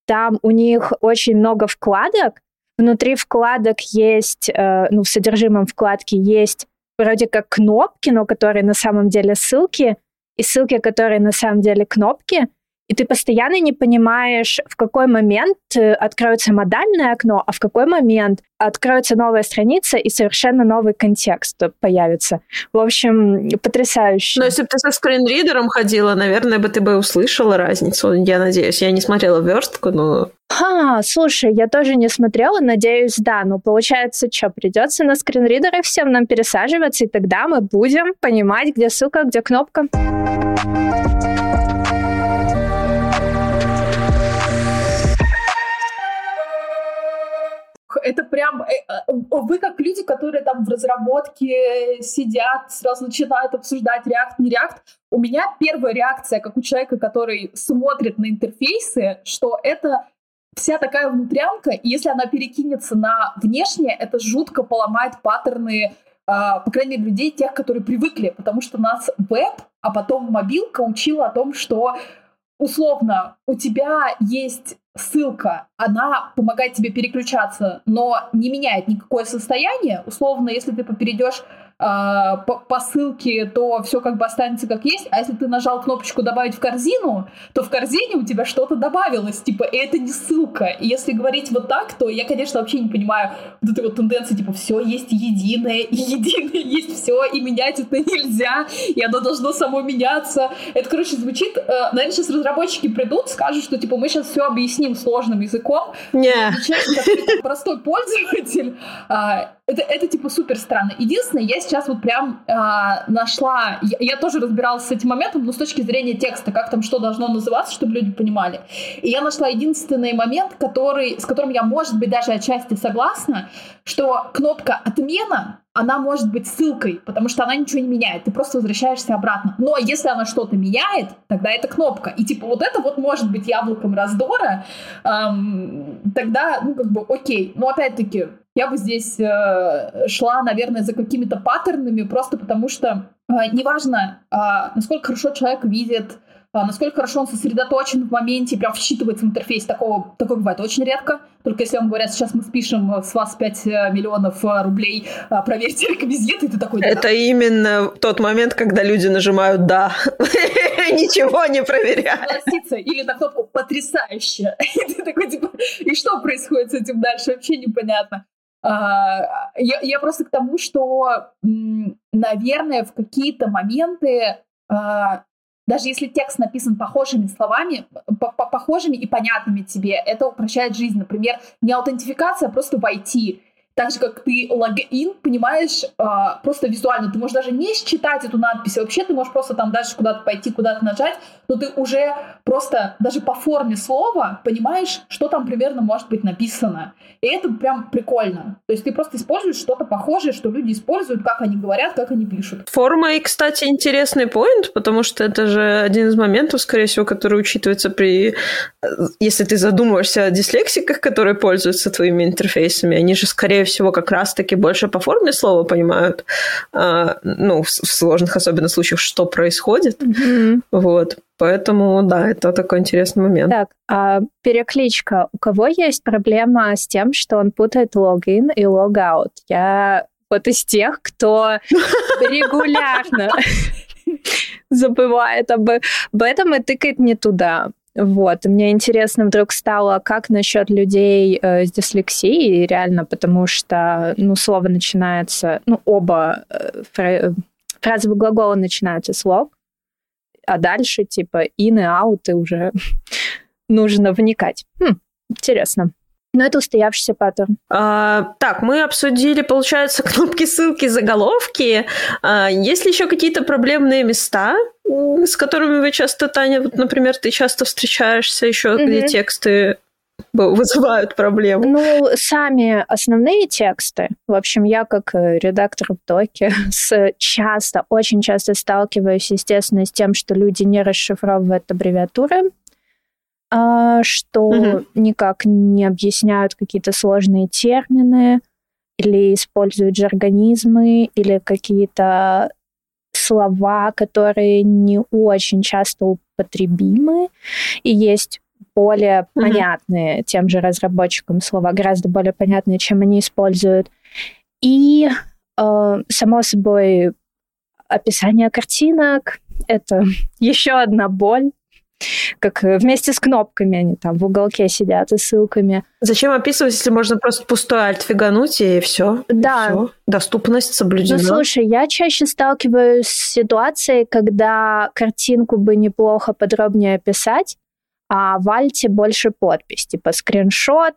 Там у них очень много вкладок. Внутри вкладок есть, э, ну, в содержимом вкладки есть вроде как кнопки, но которые на самом деле ссылки, и ссылки, которые на самом деле кнопки и ты постоянно не понимаешь, в какой момент э, откроется модальное окно, а в какой момент откроется новая страница и совершенно новый контекст появится. В общем, потрясающе. Но если бы ты со скринридером ходила, наверное, бы ты бы услышала разницу, я надеюсь. Я не смотрела верстку, но... А, слушай, я тоже не смотрела, надеюсь, да. Но получается, что, придется на скринридеры всем нам пересаживаться, и тогда мы будем понимать, где ссылка, где кнопка. Это прям... Э, э, вы как люди, которые там в разработке сидят, сразу начинают обсуждать React, не React. У меня первая реакция, как у человека, который смотрит на интерфейсы, что это вся такая внутрянка, и если она перекинется на внешнее, это жутко поломает паттерны, э, по крайней мере, людей, тех, которые привыкли, потому что нас веб, а потом мобилка учила о том, что условно у тебя есть ссылка, она помогает тебе переключаться, но не меняет никакое состояние. Условно, если ты перейдешь э, по, по ссылке, то все как бы останется как есть. А если ты нажал кнопочку добавить в корзину, то в корзине у тебя что-то добавилось. Типа, это не ссылка. И если говорить вот так, то я, конечно, вообще не понимаю вот этой вот тенденции, типа, все есть единое, и единое есть все, и менять это нельзя, и оно должно само меняться. Это, короче, звучит, э, наверное, сейчас разработчики придут, скажут, что, типа, мы сейчас все объясним сложным языком. Не. Yeah. Простой пользователь. Это, это типа супер странно. Единственное, я сейчас вот прям э, нашла, я, я тоже разбиралась с этим моментом, но с точки зрения текста, как там что должно называться, чтобы люди понимали. И я нашла единственный момент, который, с которым я, может быть, даже отчасти согласна, что кнопка «Отмена» она может быть ссылкой, потому что она ничего не меняет, ты просто возвращаешься обратно. Но если она что-то меняет, тогда это кнопка. И типа вот это вот может быть яблоком раздора, эм, тогда, ну как бы окей. Но опять-таки, я бы здесь э, шла, наверное, за какими-то паттернами, просто потому что э, неважно, э, насколько хорошо человек видит, насколько хорошо он сосредоточен в моменте, прям всчитывается в интерфейс. Такого, такое бывает очень редко. Только если вам говорят, сейчас мы спишем с вас 5 э, миллионов э, рублей, э, проверьте реквизиты, ты такой... Да. Это именно тот момент, когда люди нажимают «да», ничего не проверяют. Или на кнопку «потрясающе». И ты такой, типа, и что происходит с этим дальше, вообще непонятно. А, я, я просто к тому, что, наверное, в какие-то моменты, а, даже если текст написан похожими словами, похожими и понятными тебе, это упрощает жизнь. Например, не аутентификация, а просто войти так же, как ты логин, понимаешь, э, просто визуально. Ты можешь даже не считать эту надпись. Вообще ты можешь просто там дальше куда-то пойти, куда-то нажать, но ты уже просто даже по форме слова понимаешь, что там примерно может быть написано. И это прям прикольно. То есть ты просто используешь что-то похожее, что люди используют, как они говорят, как они пишут. Форма и, кстати, интересный поинт, потому что это же один из моментов, скорее всего, который учитывается при... Если ты задумываешься о дислексиках, которые пользуются твоими интерфейсами, они же, скорее всего, как раз-таки больше по форме слова понимают, а, ну, в, в сложных особенно случаях, что происходит. Mm-hmm. Вот. Поэтому, да, это такой интересный момент. Так, а перекличка. У кого есть проблема с тем, что он путает логин и логаут? Я вот из тех, кто регулярно забывает об этом и тыкает не туда. Вот. мне интересно вдруг стало, как насчет людей э, с дислексией, реально, потому что, ну, слово начинается, ну, оба э, фра- фразовые глаголы начинаются с лог, а дальше, типа, in и out, и уже нужно вникать. Хм, интересно. Но это устоявшийся паттерн. А, так, мы обсудили, получается, кнопки, ссылки, заголовки. А, есть ли еще какие-то проблемные места, с которыми вы часто, Таня, вот, например, ты часто встречаешься еще, mm-hmm. где тексты вызывают проблемы? Ну, сами основные тексты. В общем, я как э, редактор в доке с часто, очень часто сталкиваюсь, естественно, с тем, что люди не расшифровывают аббревиатуры что угу. никак не объясняют какие-то сложные термины или используют жаргонизмы или какие-то слова, которые не очень часто употребимы, и есть более mm понятные тем же разработчикам слова, гораздо более понятные, чем они используют. И, э, само собой, описание картинок — это еще одна боль, как э, вместе с кнопками они там в уголке сидят и ссылками. Зачем описывать, если можно просто пустой альт фигануть и все? Да. И все. Доступность соблюдена. Ну, слушай, я чаще сталкиваюсь с ситуацией, когда картинку бы неплохо подробнее описать, а в альте больше подпись, типа скриншот,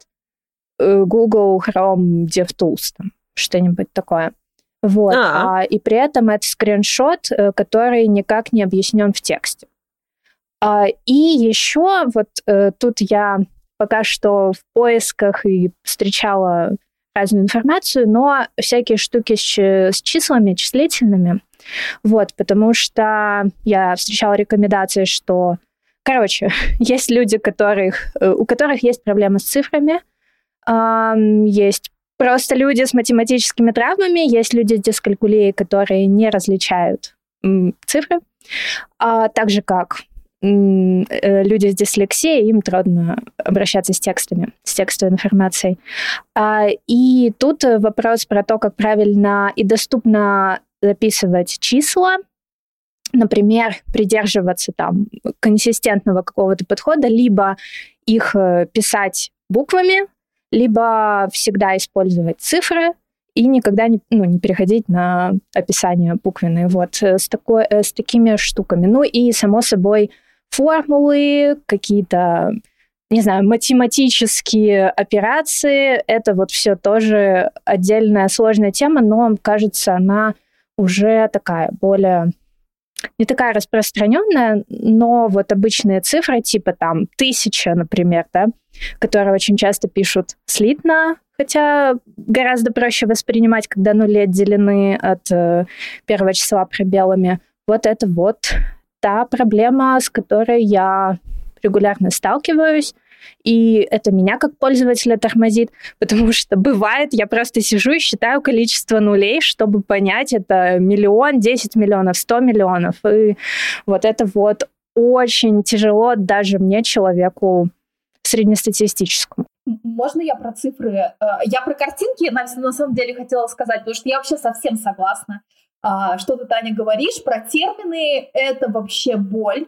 э, Google Chrome DevTools, там, что-нибудь такое. Вот. А, и при этом это скриншот, э, который никак не объяснен в тексте. А, и еще вот э, тут я пока что в поисках и встречала разную информацию, но всякие штуки с, с числами, числительными. Вот, потому что я встречала рекомендации, что короче, есть люди, которых, э, у которых есть проблемы с цифрами, есть просто люди с математическими травмами, есть люди с дискалькулией, которые не различают цифры, а также как э, люди с дислексией, им трудно обращаться с текстами, с текстовой информацией. А, и тут вопрос про то, как правильно и доступно записывать числа, например, придерживаться там консистентного какого-то подхода, либо их э, писать буквами, либо всегда использовать цифры и никогда не, ну, не переходить на описание буквенные. Вот э, с, такой, э, с такими штуками. Ну и, само собой, формулы, какие-то, не знаю, математические операции. Это вот все тоже отдельная сложная тема, но, кажется, она уже такая более не такая распространенная, но вот обычные цифры, типа там тысяча, например, да, которые очень часто пишут слитно, хотя гораздо проще воспринимать, когда нули отделены от э, первого числа пробелами. Вот это вот та проблема, с которой я регулярно сталкиваюсь. И это меня как пользователя тормозит, потому что бывает, я просто сижу и считаю количество нулей, чтобы понять, это миллион, 10 миллионов, 100 миллионов. И вот это вот очень тяжело даже мне, человеку среднестатистическому. Можно я про цифры? Э, я про картинки на, на самом деле хотела сказать, потому что я вообще совсем согласна. А, что ты, Таня, говоришь про термины? Это вообще боль.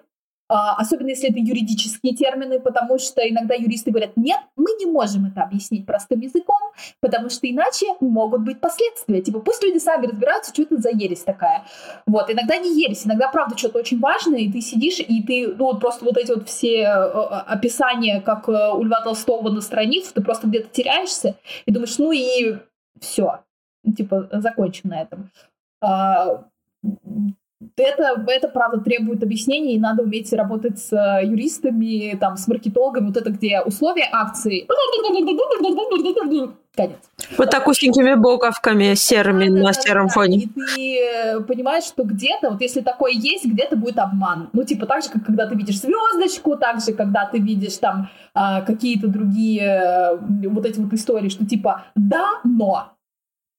А, особенно если это юридические термины, потому что иногда юристы говорят, нет, мы не можем это объяснить простым языком, потому что иначе могут быть последствия. Типа пусть люди сами разбираются, что это за ересь такая. Вот, иногда не ересь, иногда правда что-то очень важное, и ты сидишь, и ты, ну вот просто вот эти вот все э, э, описания, как э, у Льва Толстого на странице, ты просто где-то теряешься и думаешь, ну и все, типа закончим на этом это, это правда требует объяснений, и надо уметь работать с э, юристами, там, с маркетологами, вот это где условия акции. Конец. Вот так узенькими буковками серыми да, на да, сером да, фоне. И ты понимаешь, что где-то, вот если такое есть, где-то будет обман. Ну, типа так же, как когда ты видишь звездочку, так же, когда ты видишь там а, какие-то другие э, вот эти вот истории, что типа да, но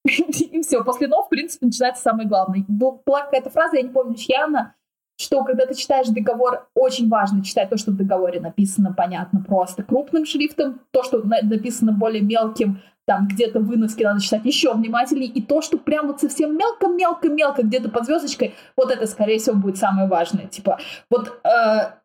и все, после «но», в принципе, начинается самое главное. Была какая-то фраза, я не помню, чья она, что когда ты читаешь договор, очень важно читать то, что в договоре написано понятно просто крупным шрифтом, то, что написано более мелким, там где-то выноски надо читать еще внимательнее, и то, что прям вот совсем мелко-мелко-мелко где-то под звездочкой, вот это, скорее всего, будет самое важное. Типа, вот э,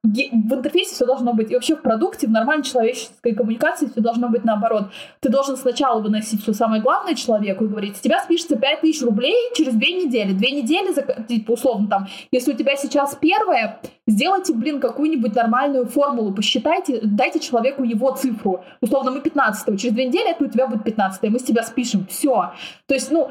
в интерфейсе все должно быть, и вообще в продукте, в нормальной человеческой коммуникации все должно быть наоборот. Ты должен сначала выносить все самое главное человеку и говорить, с тебя спишется 5000 рублей через две недели. Две недели, типа, условно там, если у тебя сейчас первое, сделайте, блин, какую-нибудь нормальную формулу, посчитайте, дайте человеку его цифру. Условно, мы 15 через две недели это у тебя будет 15 мы с тебя спишем, все. То есть, ну,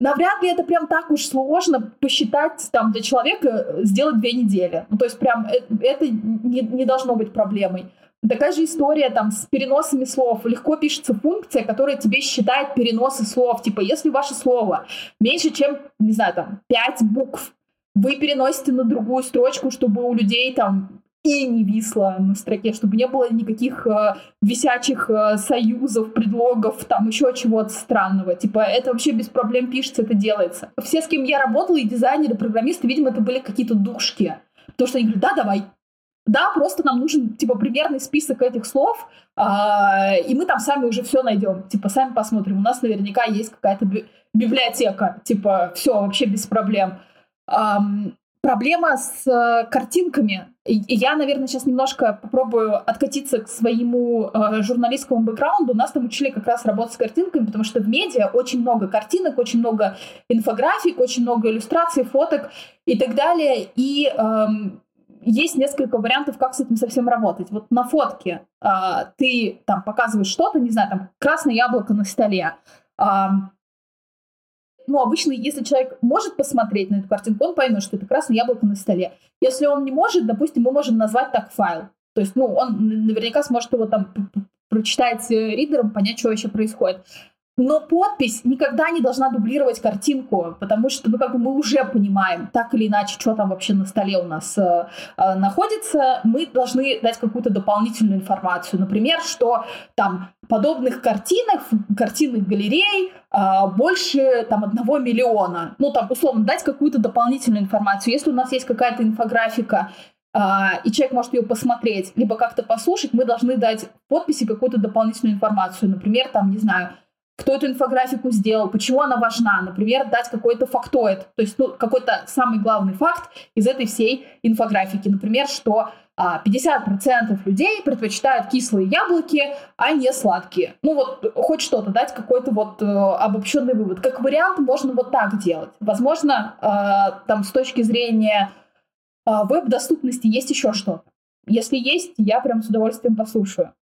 навряд ли это прям так уж сложно посчитать там для человека, э, сделать две недели. Ну, то есть прям это, это не, не должно быть проблемой. Такая же история там с переносами слов. Легко пишется функция, которая тебе считает переносы слов. Типа, если ваше слово меньше, чем, не знаю, там, 5 букв, вы переносите на другую строчку, чтобы у людей там и не висло на строке, чтобы не было никаких э, висячих э, союзов, предлогов, там еще чего-то странного. Типа, это вообще без проблем пишется, это делается. Все, с кем я работала, и дизайнеры, и программисты, видимо, это были какие-то душки. Потому что они говорят, да, давай, да, просто нам нужен, типа, примерный список этих слов, э, и мы там сами уже все найдем. Типа, сами посмотрим. У нас наверняка есть какая-то би- библиотека. Типа, все вообще без проблем. Um, проблема с э, картинками. Я, наверное, сейчас немножко попробую откатиться к своему э, журналистскому бэкграунду. Нас там учили как раз работать с картинками, потому что в медиа очень много картинок, очень много инфографик, очень много иллюстраций, фоток и так далее. И эм, есть несколько вариантов, как с этим совсем работать. Вот на фотке э, ты там показываешь что-то, не знаю, там красное яблоко на столе. Э, ну, обычно, если человек может посмотреть на эту картинку, он поймет, что это красное яблоко на столе. Если он не может, допустим, мы можем назвать так файл. То есть, ну, он наверняка сможет его там прочитать ридером, понять, что вообще происходит. Но подпись никогда не должна дублировать картинку, потому что ну, как бы мы уже понимаем, так или иначе, что там вообще на столе у нас э, э, находится. Мы должны дать какую-то дополнительную информацию. Например, что там подобных картинок, картинных галерей э, больше там одного миллиона. Ну, там, условно, дать какую-то дополнительную информацию. Если у нас есть какая-то инфографика, э, и человек может ее посмотреть, либо как-то послушать, мы должны дать подписи какую-то дополнительную информацию. Например, там, не знаю, кто эту инфографику сделал, почему она важна, например, дать какой-то фактоид, то есть ну, какой-то самый главный факт из этой всей инфографики, например, что а, 50% людей предпочитают кислые яблоки, а не сладкие. Ну вот хоть что-то дать, какой-то вот э, обобщенный вывод. Как вариант можно вот так делать. Возможно, э, там с точки зрения э, веб-доступности есть еще что-то. Если есть, я прям с удовольствием послушаю.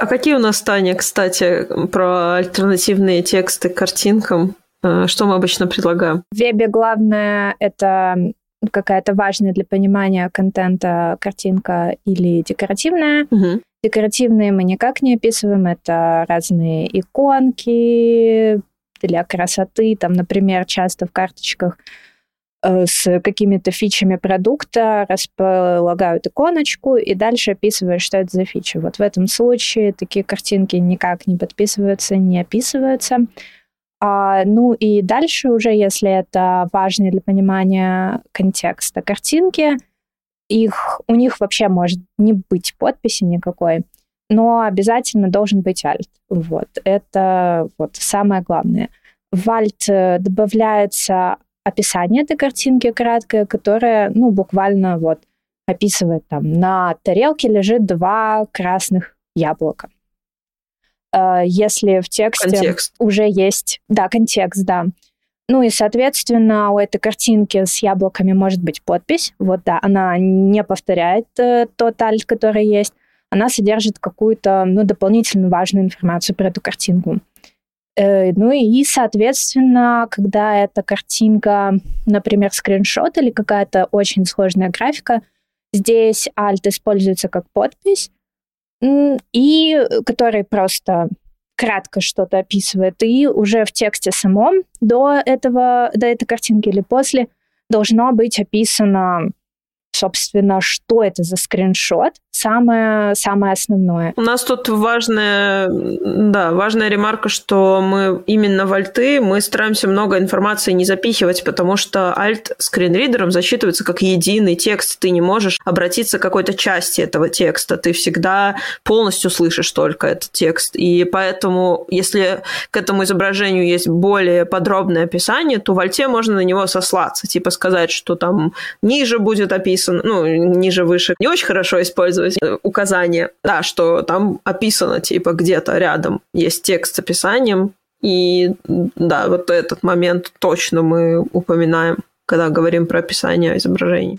А какие у нас, Таня, кстати, про альтернативные тексты к картинкам? Э, что мы обычно предлагаем? В вебе главное — это какая-то важная для понимания контента картинка или декоративная. Угу. Декоративные мы никак не описываем. Это разные иконки для красоты. Там, например, часто в карточках с какими-то фичами продукта, располагают иконочку и дальше описывают, что это за фича. Вот в этом случае такие картинки никак не подписываются, не описываются. А, ну и дальше уже, если это важно для понимания контекста картинки, их, у них вообще может не быть подписи никакой, но обязательно должен быть альт. Вот, это вот самое главное. В альт э, добавляется описание этой картинки краткое, которое, ну, буквально вот описывает там, на тарелке лежит два красных яблока. Э, если в тексте контекст. уже есть... Да, контекст, да. Ну и, соответственно, у этой картинки с яблоками может быть подпись. Вот, да, она не повторяет э, тот альт, который есть. Она содержит какую-то, ну, дополнительную важную информацию про эту картинку. Э, ну и, соответственно, когда эта картинка, например, скриншот или какая-то очень сложная графика, здесь Alt используется как подпись, и который просто кратко что-то описывает, и уже в тексте самом до этого, до этой картинки или после должно быть описано собственно, что это за скриншот, самое, самое основное. У нас тут важная, да, важная ремарка, что мы именно в альты мы стараемся много информации не запихивать, потому что альт скринридером засчитывается как единый текст. Ты не можешь обратиться к какой-то части этого текста. Ты всегда полностью слышишь только этот текст. И поэтому, если к этому изображению есть более подробное описание, то в альте можно на него сослаться. Типа сказать, что там ниже будет описано описано, ну, ниже, выше. Не очень хорошо использовать э, указания, да, что там описано, типа, где-то рядом есть текст с описанием, и да, вот этот момент точно мы упоминаем, когда говорим про описание изображений.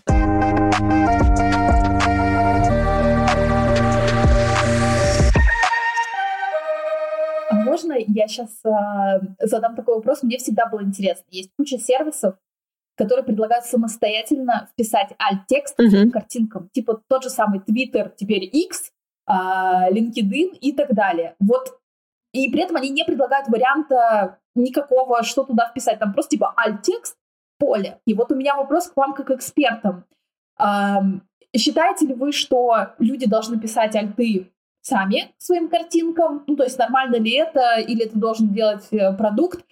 А можно я сейчас э, задам такой вопрос? Мне всегда было интересно. Есть куча сервисов, которые предлагают самостоятельно вписать alt-текст uh-huh. к картинкам. Типа тот же самый Twitter, теперь X, а, LinkedIn и так далее. Вот. И при этом они не предлагают варианта никакого, что туда вписать. Там просто типа alt-текст, поле. И вот у меня вопрос к вам как экспертам. Считаете ли вы, что люди должны писать альты сами своим картинкам? Ну, то есть нормально ли это, или это должен делать э, продукт?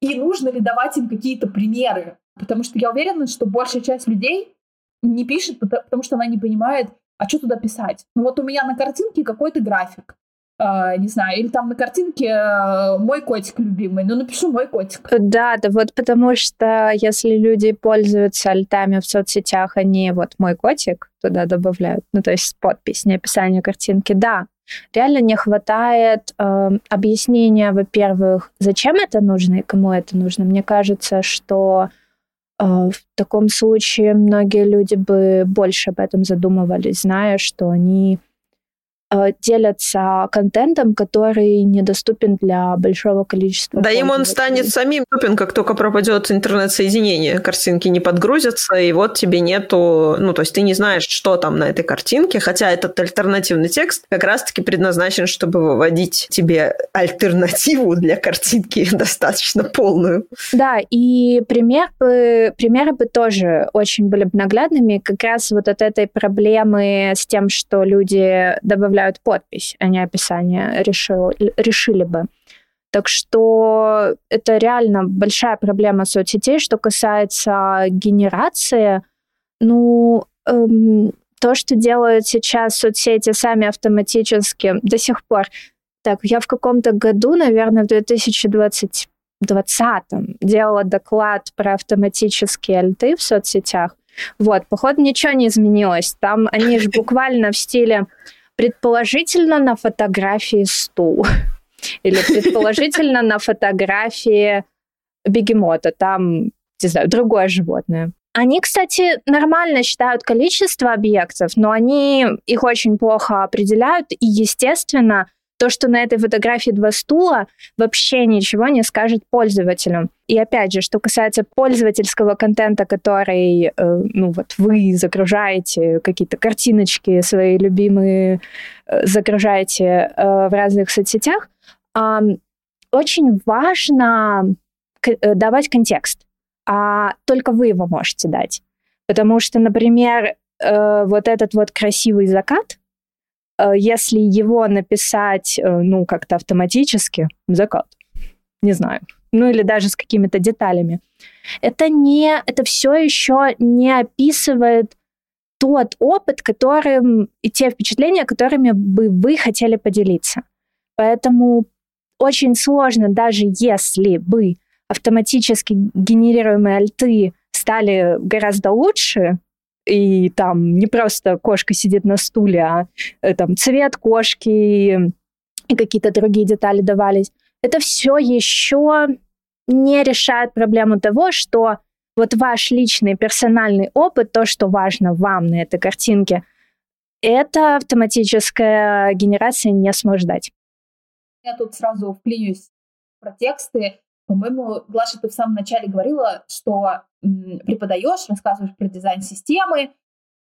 И нужно ли давать им какие-то примеры Потому что я уверена, что большая часть людей не пишет, потому что она не понимает, а что туда писать. Ну вот у меня на картинке какой-то график. Uh, не знаю, или там на картинке uh, мой котик любимый, ну напишу мой котик. Да, да, вот потому что если люди пользуются альтами в соцсетях, они вот мой котик туда добавляют, ну то есть подпись, не описание картинки, да, реально не хватает э, объяснения, во-первых, зачем это нужно и кому это нужно. Мне кажется, что в таком случае многие люди бы больше об этом задумывались, зная, что они делятся контентом, который недоступен для большого количества Да им он станет самим доступен, как только пропадет интернет-соединение. Картинки не подгрузятся, и вот тебе нету... Ну, то есть ты не знаешь, что там на этой картинке, хотя этот альтернативный текст как раз-таки предназначен, чтобы выводить тебе альтернативу для картинки достаточно полную. Да, и пример бы, примеры бы тоже очень были бы наглядными, как раз вот от этой проблемы с тем, что люди добавляют подпись, а не описание, решил, решили бы. Так что это реально большая проблема соцсетей. Что касается генерации, ну, эм, то, что делают сейчас соцсети сами автоматически до сих пор. Так, я в каком-то году, наверное, в 2020 2020 делала доклад про автоматические альты в соцсетях. Вот, походу, ничего не изменилось. Там они же буквально в стиле предположительно на фотографии стул. Или предположительно на фотографии бегемота. Там, не знаю, другое животное. Они, кстати, нормально считают количество объектов, но они их очень плохо определяют, и, естественно, то, что на этой фотографии два стула, вообще ничего не скажет пользователю. И опять же, что касается пользовательского контента, который, э, ну вот, вы загружаете какие-то картиночки свои любимые, э, загружаете э, в разных соцсетях, э, очень важно к- давать контекст, а только вы его можете дать. Потому что, например, э, вот этот вот красивый закат, Э, если его написать, э, ну, как-то автоматически, закат, не знаю, ну или даже с какими-то деталями, это не, это все еще не описывает тот опыт, которым и те впечатления, которыми бы вы хотели поделиться. Поэтому очень сложно, даже если бы автоматически генерируемые альты стали гораздо лучше, и там не просто кошка сидит на стуле, а э, там цвет кошки и какие-то другие детали давались. Это все еще не решает проблему того, что вот ваш личный персональный опыт, то, что важно вам на этой картинке, это автоматическая генерация не сможет дать. Я тут сразу вклинюсь про тексты. По-моему, Глаша, ты в самом начале говорила, что преподаешь, рассказываешь про дизайн системы,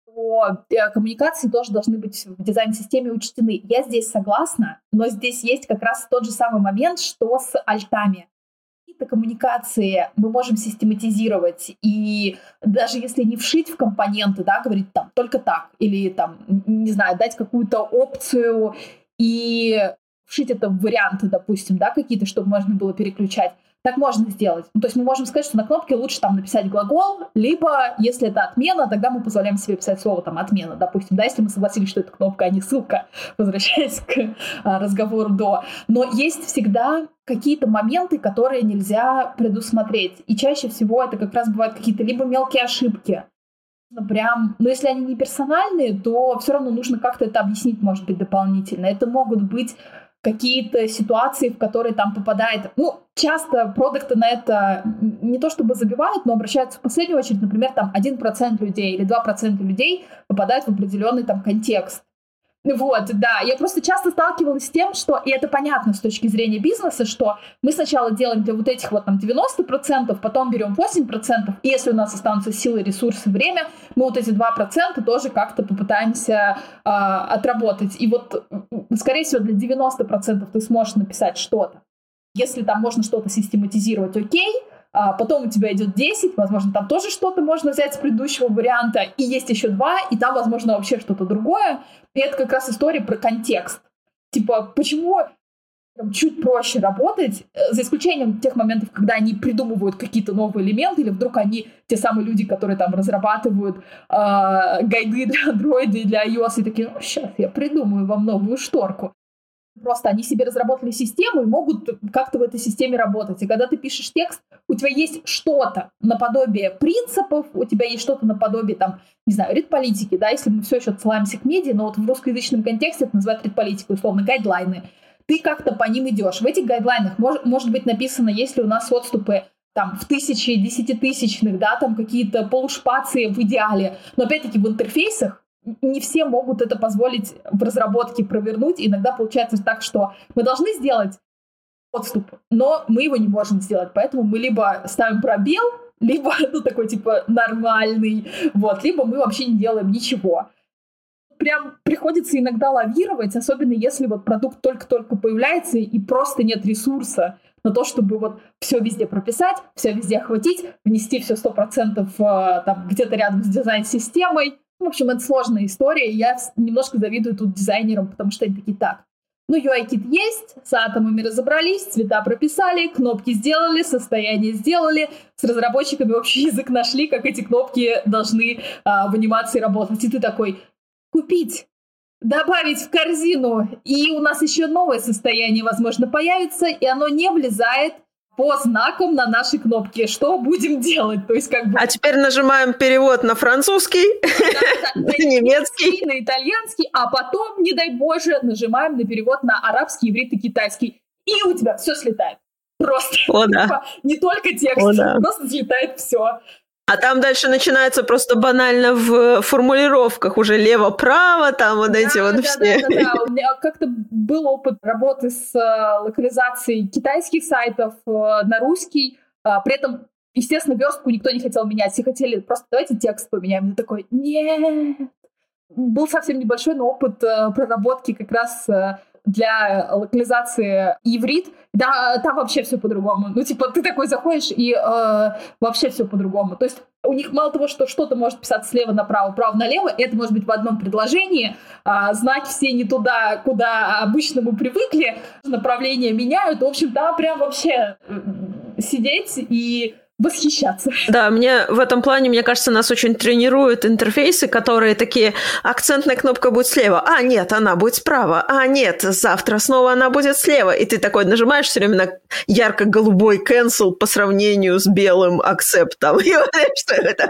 то э, коммуникации тоже должны быть в дизайн-системе учтены. Я здесь согласна, но здесь есть как раз тот же самый момент, что с альтами. Какие-то коммуникации мы можем систематизировать, и даже если не вшить в компоненты, да, говорить там только так, или там, не знаю, дать какую-то опцию и вшить это в варианты, допустим, да, какие-то, чтобы можно было переключать. Так можно сделать. Ну, то есть мы можем сказать, что на кнопке лучше там написать глагол, либо, если это отмена, тогда мы позволяем себе писать слово там отмена, допустим, да, если мы согласились, что это кнопка, а не ссылка, возвращаясь к а, разговору до. Но есть всегда какие-то моменты, которые нельзя предусмотреть. И чаще всего это как раз бывают какие-то либо мелкие ошибки, прям, но если они не персональные, то все равно нужно как-то это объяснить, может быть, дополнительно. Это могут быть какие-то ситуации, в которые там попадает... Ну, часто продукты на это не то чтобы забивают, но обращаются в последнюю очередь, например, там 1% людей или 2% людей попадают в определенный там контекст. Вот, да, я просто часто сталкивалась с тем, что, и это понятно с точки зрения бизнеса, что мы сначала делаем для вот этих вот там 90%, потом берем 8%, и если у нас останутся силы, ресурсы, время, мы вот эти 2% тоже как-то попытаемся э, отработать. И вот, скорее всего, для 90% ты сможешь написать что-то. Если там можно что-то систематизировать, окей, а потом у тебя идет 10, возможно, там тоже что-то можно взять с предыдущего варианта, и есть еще два, и там, возможно, вообще что-то другое. И это как раз история про контекст. Типа, почему там, чуть проще работать, э, за исключением тех моментов, когда они придумывают какие-то новые элементы, или вдруг они те самые люди, которые там разрабатывают э, гайды для Android и для iOS, и такие, ну, сейчас я придумаю вам новую шторку. Просто они себе разработали систему и могут как-то в этой системе работать. И когда ты пишешь текст, у тебя есть что-то наподобие принципов, у тебя есть что-то наподобие, там, не знаю, редполитики, да, если мы все еще отсылаемся к медиа, но вот в русскоязычном контексте это называют редполитикой, условно, гайдлайны. Ты как-то по ним идешь. В этих гайдлайнах мож, может быть написано, если у нас отступы там в тысячи, десятитысячных, да, там какие-то полушпации в идеале. Но опять-таки в интерфейсах не все могут это позволить в разработке провернуть. Иногда получается так, что мы должны сделать подступ, но мы его не можем сделать. Поэтому мы либо ставим пробел, либо, ну, такой, типа, нормальный, вот, либо мы вообще не делаем ничего. Прям приходится иногда лавировать, особенно если вот продукт только-только появляется и просто нет ресурса на то, чтобы вот все везде прописать, все везде охватить, внести все сто процентов э, там где-то рядом с дизайн-системой. В общем, это сложная история, я немножко завидую тут дизайнерам, потому что они такие, так, ну, UI-кит есть, с атомами разобрались, цвета прописали, кнопки сделали, состояние сделали, с разработчиками общий язык нашли, как эти кнопки должны а, в анимации работать. И ты такой, купить, добавить в корзину, и у нас еще новое состояние, возможно, появится, и оно не влезает по знакам на нашей кнопке. Что будем делать? То есть как бы... А теперь нажимаем перевод на французский, на немецкий, на итальянский, а потом, не дай боже, нажимаем на перевод на арабский, иврит и китайский. И у тебя все слетает. Просто. О, да. Типа, не только текст, О, да. просто слетает все. А там дальше начинается просто банально в формулировках уже лево-право, там вот да, эти вот да, все. Да, да, да. У меня как-то был опыт работы с э, локализацией китайских сайтов э, на русский, а, при этом Естественно, верстку никто не хотел менять. Все хотели просто давайте текст поменяем. Я такой, нет. Был совсем небольшой, но опыт э, проработки как раз для локализации иврит, да, там вообще все по-другому. Ну, типа, ты такой заходишь, и э, вообще все по-другому. То есть у них мало того, что что-то может писать слева направо, право налево, это может быть в одном предложении, а, знаки все не туда, куда обычно мы привыкли, направления меняют. В общем, там прям вообще сидеть и восхищаться. Да, мне в этом плане, мне кажется, нас очень тренируют интерфейсы, которые такие, акцентная кнопка будет слева, а нет, она будет справа, а нет, завтра снова она будет слева, и ты такой нажимаешь все время на ярко-голубой cancel по сравнению с белым accept, там, и что это?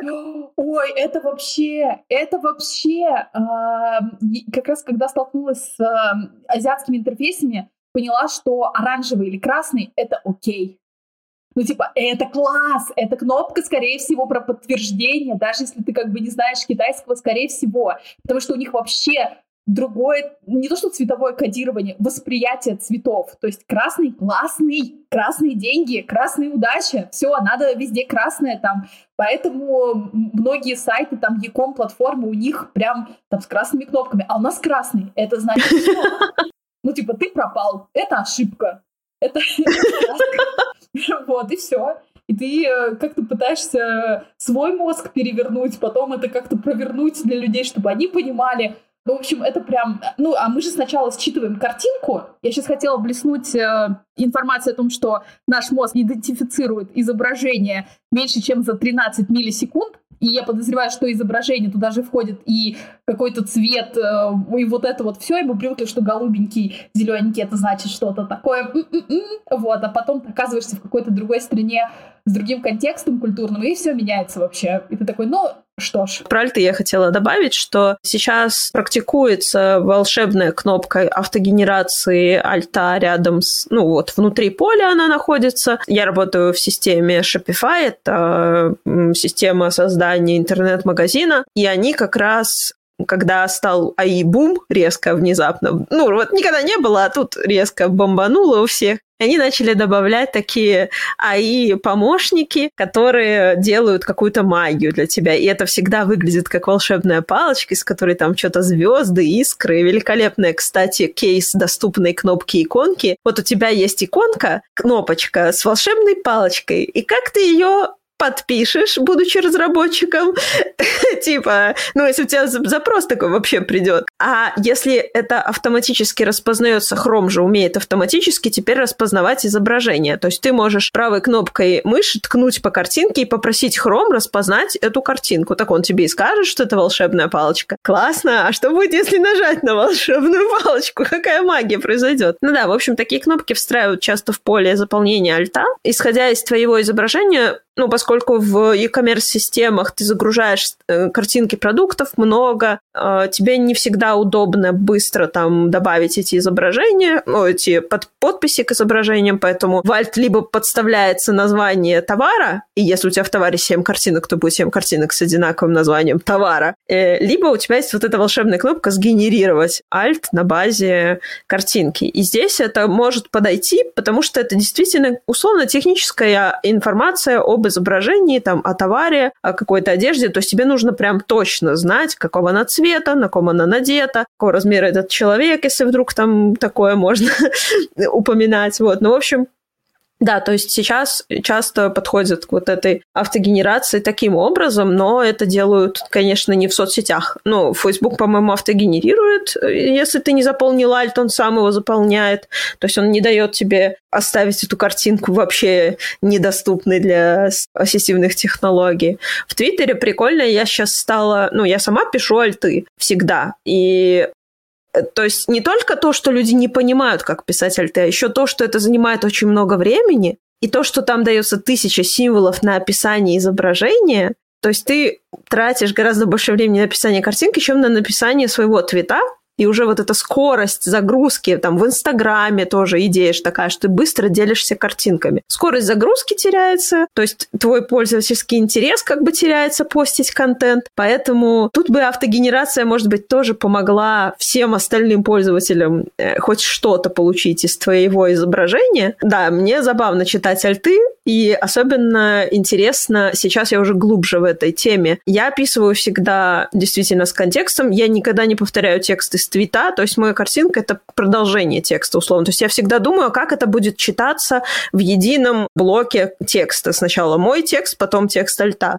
Ой, это вообще, это вообще, э, как раз когда столкнулась с э, азиатскими интерфейсами, поняла, что оранжевый или красный — это окей. Ну, типа, это класс, это кнопка, скорее всего, про подтверждение, даже если ты как бы не знаешь китайского, скорее всего, потому что у них вообще другое, не то что цветовое кодирование, восприятие цветов. То есть красный классный, красные деньги, красная удача, все, надо везде красное там. Поэтому многие сайты, там, Яком платформы, у них прям там с красными кнопками, а у нас красный. Это значит, ну, типа, ты пропал, это ошибка. Это Вот, и все. И ты э, как-то пытаешься свой мозг перевернуть, потом это как-то провернуть для людей, чтобы они понимали. В общем, это прям... Ну, а мы же сначала считываем картинку. Я сейчас хотела блеснуть э, информацию о том, что наш мозг идентифицирует изображение меньше, чем за 13 миллисекунд. И я подозреваю, что изображение туда же входит и какой-то цвет, э, и вот это вот все, и мы привыкли, что голубенький, зелененький это значит что-то такое. Вот, а потом оказываешься в какой-то другой стране с другим контекстом культурным, и все меняется вообще. И ты такой, ну, что ж. Про альты я хотела добавить, что сейчас практикуется волшебная кнопка автогенерации альта рядом с... Ну вот, внутри поля она находится. Я работаю в системе Shopify, это система создания интернет-магазина, и они как раз когда стал АИ-бум резко, внезапно, ну, вот никогда не было, а тут резко бомбануло у всех, они начали добавлять такие АИ-помощники, которые делают какую-то магию для тебя. И это всегда выглядит как волшебная палочка, из которой там что-то звезды, искры. Великолепная, кстати, кейс доступной кнопки иконки. Вот у тебя есть иконка, кнопочка с волшебной палочкой, и как ты ее подпишешь, будучи разработчиком, типа, ну, если у тебя запрос такой вообще придет. А если это автоматически распознается, Chrome же умеет автоматически теперь распознавать изображение. То есть ты можешь правой кнопкой мыши ткнуть по картинке и попросить Chrome распознать эту картинку. Так он тебе и скажет, что это волшебная палочка. Классно! А что будет, если нажать на волшебную палочку? Какая магия произойдет? Ну да, в общем, такие кнопки встраивают часто в поле заполнения альта. Исходя из твоего изображения, Ну, поскольку в e-commerce системах ты загружаешь э, картинки продуктов много, э, тебе не всегда удобно быстро там добавить эти изображения, ну, эти под подписи к изображениям, поэтому в Alt либо подставляется название товара, и если у тебя в товаре 7 картинок, то будет 7 картинок с одинаковым названием товара, э, либо у тебя есть вот эта волшебная кнопка «Сгенерировать Alt» на базе картинки. И здесь это может подойти, потому что это действительно условно-техническая информация об изображении, там, о товаре, о какой-то одежде. То есть тебе нужно прям точно знать, какого она цвета, на ком она надета, какого размера этот человек, если вдруг там такое можно упоминать. Вот. Ну, в общем, да, то есть сейчас часто подходят к вот этой автогенерации таким образом, но это делают, конечно, не в соцсетях. Ну, Facebook, по-моему, автогенерирует. Если ты не заполнил альт, он сам его заполняет. То есть он не дает тебе оставить эту картинку вообще недоступной для ассистивных технологий. В Твиттере прикольно, я сейчас стала... Ну, я сама пишу альты всегда. И то есть не только то, что люди не понимают, как писать альты, а еще то, что это занимает очень много времени, и то, что там дается тысяча символов на описание изображения, то есть ты тратишь гораздо больше времени на написание картинки, чем на написание своего твита, и уже вот эта скорость загрузки, там в Инстаграме тоже идея же такая, что ты быстро делишься картинками. Скорость загрузки теряется, то есть твой пользовательский интерес как бы теряется постить контент, поэтому тут бы автогенерация, может быть, тоже помогла всем остальным пользователям э, хоть что-то получить из твоего изображения. Да, мне забавно читать альты, и особенно интересно, сейчас я уже глубже в этой теме. Я описываю всегда действительно с контекстом, я никогда не повторяю текст из твита, то есть моя картинка — это продолжение текста, условно. То есть я всегда думаю, как это будет читаться в едином блоке текста. Сначала мой текст, потом текст альта.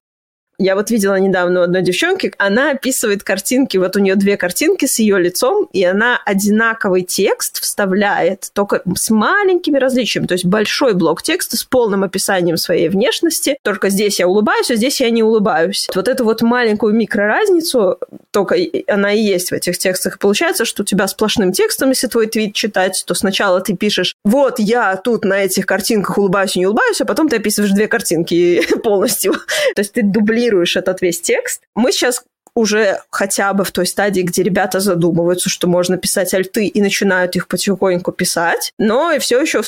Я вот видела недавно у одной девчонки, она описывает картинки, вот у нее две картинки с ее лицом, и она одинаковый текст вставляет, только с маленькими различиями, то есть большой блок текста с полным описанием своей внешности, только здесь я улыбаюсь, а здесь я не улыбаюсь. Вот эту вот маленькую микроразницу, только она и есть в этих текстах. Получается, что у тебя сплошным текстом, если твой твит читать, то сначала ты пишешь, вот я тут на этих картинках улыбаюсь и не улыбаюсь, а потом ты описываешь две картинки полностью. То есть ты дублируешь контролируешь этот весь текст. Мы сейчас уже хотя бы в той стадии, где ребята задумываются, что можно писать альты и начинают их потихоньку писать, но и все еще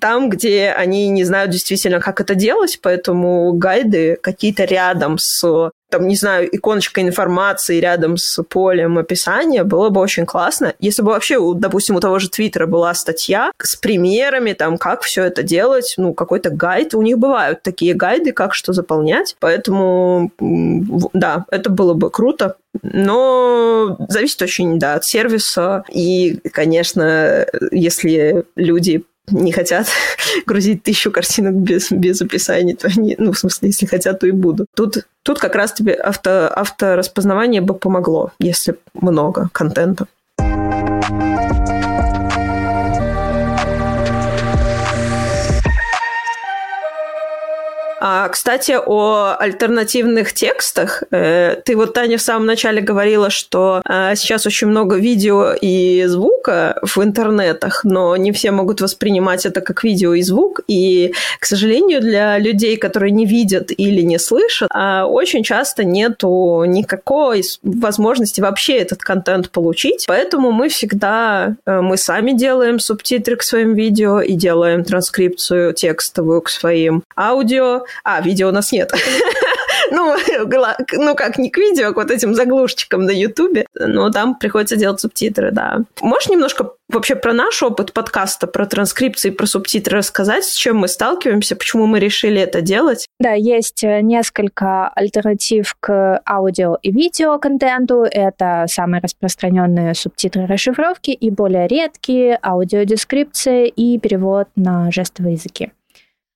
там, где они не знают действительно, как это делать, поэтому гайды какие-то рядом с там, не знаю, иконочка информации рядом с полем описания, было бы очень классно. Если бы вообще, допустим, у того же Твиттера была статья с примерами, там, как все это делать, ну, какой-то гайд. У них бывают такие гайды, как что заполнять. Поэтому, да, это было бы круто. Но зависит очень, да, от сервиса. И, конечно, если люди не хотят грузить тысячу картинок без, без описания, то они, ну, в смысле, если хотят, то и будут. Тут, тут как раз тебе авто, автораспознавание бы помогло, если много контента. А, кстати, о альтернативных текстах. Э, ты вот, Таня, в самом начале говорила, что э, сейчас очень много видео и звука в интернетах, но не все могут воспринимать это как видео и звук. И, к сожалению, для людей, которые не видят или не слышат, а, очень часто нету никакой возможности вообще этот контент получить. Поэтому мы всегда, э, мы сами делаем субтитры к своим видео и делаем транскрипцию текстовую к своим аудио, а, видео у нас нет. ну, ну, как не к видео, а к вот этим заглушечкам на Ютубе. Но там приходится делать субтитры, да. Можешь немножко вообще про наш опыт подкаста, про транскрипции, про субтитры рассказать, с чем мы сталкиваемся, почему мы решили это делать? Да, есть э, несколько альтернатив к аудио и видео контенту. Это самые распространенные субтитры расшифровки и более редкие аудиодескрипции и перевод на жестовые языки.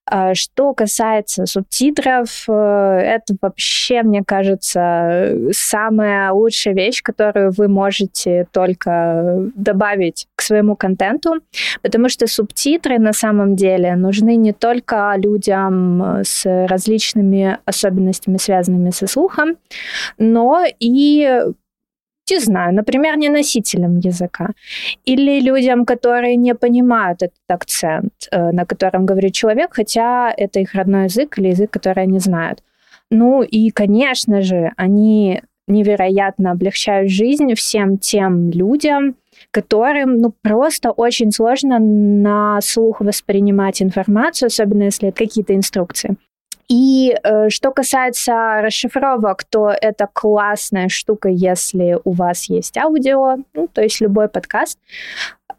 А что касается субтитров, э, это вообще, мне кажется, самая лучшая вещь, которую вы можете только добавить к своему контенту, потому что субтитры на самом деле нужны не только людям с различными особенностями, связанными со слухом, но и не знаю, например, не носителям языка, или людям, которые не понимают этот акцент, э, на котором говорит человек, хотя это их родной язык или язык, который они знают. Ну и, конечно же, они невероятно облегчают жизнь всем тем людям, которым ну, просто очень сложно на слух воспринимать информацию, особенно если это какие-то инструкции. И э, что касается расшифровок, то это классная штука, если у вас есть аудио, ну, то есть любой подкаст.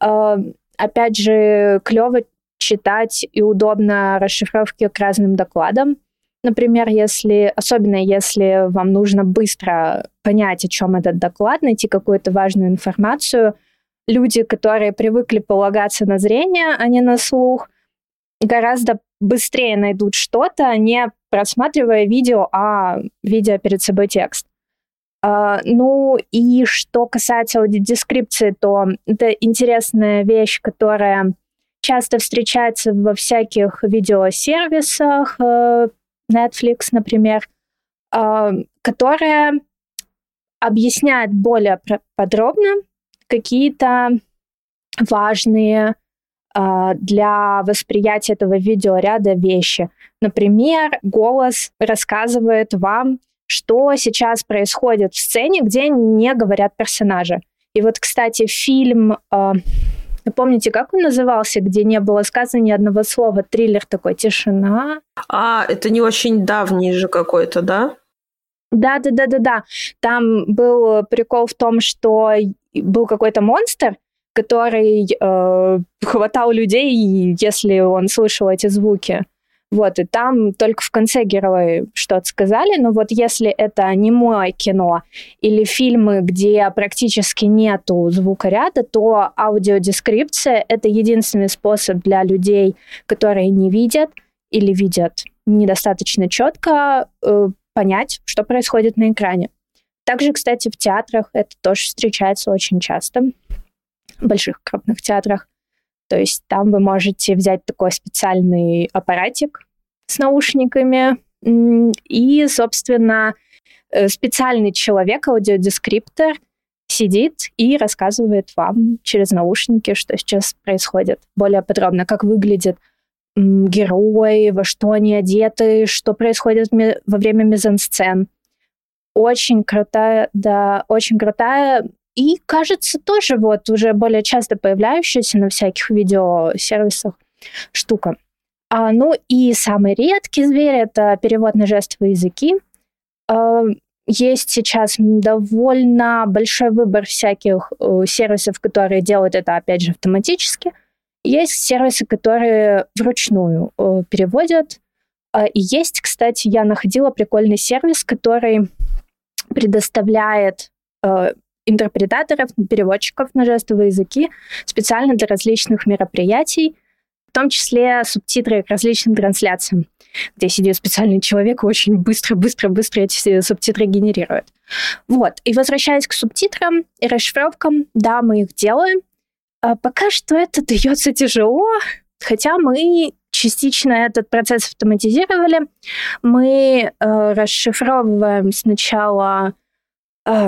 Э, опять же, клево читать и удобно расшифровки к разным докладам. Например, если, особенно если вам нужно быстро понять, о чем этот доклад, найти какую-то важную информацию, люди, которые привыкли полагаться на зрение, а не на слух, гораздо быстрее найдут что-то, не просматривая видео, а видя перед собой текст. Uh, ну и что касается аудиодескрипции, то это интересная вещь, которая часто встречается во всяких видеосервисах, uh, Netflix, например, uh, которая объясняет более подробно какие-то важные а, для восприятия этого видеоряда вещи. Например, голос рассказывает вам, что сейчас происходит в сцене, где не говорят персонажи. И вот, кстати, фильм, э, помните, как он назывался, где не было сказано ни одного слова, триллер такой «Тишина». А, это не очень давний же какой-то, да? Да, да, да, да, да. Там был прикол в том, что был какой-то монстр, который э, хватал людей, если он слышал эти звуки. Вот, и там только в конце герои что-то сказали, но вот если это не мое кино или фильмы, где практически нету звукоряда, то аудиодескрипция — это единственный способ для людей, которые не видят или видят недостаточно четко, э, понять, что происходит на экране. Также, кстати, в театрах это тоже встречается очень часто больших крупных театрах. То есть там вы можете взять такой специальный аппаратик с наушниками, и, собственно, э, специальный человек, аудиодескриптор, сидит и рассказывает вам через наушники, что сейчас происходит. Более подробно, как выглядит герой, во что они одеты, что происходит во время мизансцен. Очень крутая, да, очень крутая и, кажется, тоже вот уже более часто появляющаяся на всяких видеосервисах штука. А, ну и самый редкий зверь — это перевод на жестовые языки. А, есть сейчас довольно большой выбор всяких э, сервисов, которые делают это, опять же, автоматически. Есть сервисы, которые вручную э, переводят. А, и есть, кстати, я находила прикольный сервис, который предоставляет э, интерпретаторов, переводчиков на жестовые языки специально для различных мероприятий, в том числе субтитры к различным трансляциям, где сидит специальный человек и очень быстро-быстро-быстро эти субтитры генерирует. Вот. И возвращаясь к субтитрам и расшифровкам, да, мы их делаем. А пока что это дается тяжело, хотя мы частично этот процесс автоматизировали. Мы э, расшифровываем сначала э,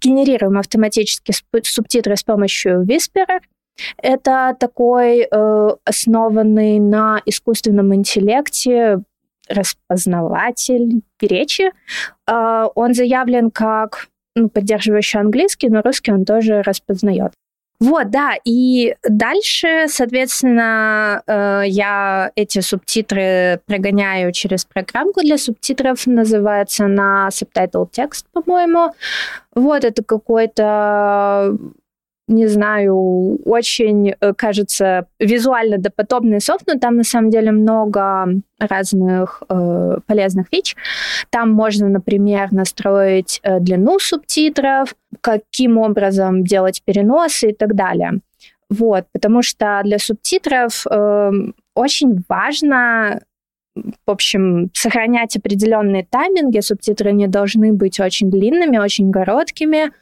генерируем автоматически субтитры с помощью Whisperer. Это такой э, основанный на искусственном интеллекте распознаватель речи. Э, он заявлен как ну, поддерживающий английский, но русский он тоже распознает. Вот, да, и дальше, соответственно, э, я эти субтитры прогоняю через программку для субтитров, называется на Subtitle Text, по-моему. Вот, это какой-то не знаю, очень, э, кажется, визуально доподобный софт, но там на самом деле много разных э, полезных фич. Там можно, например, настроить э, длину субтитров, каким образом делать переносы и так далее. Вот, потому что для субтитров э, очень важно в общем, сохранять определенные тайминги. Субтитры не должны быть очень длинными, очень короткими.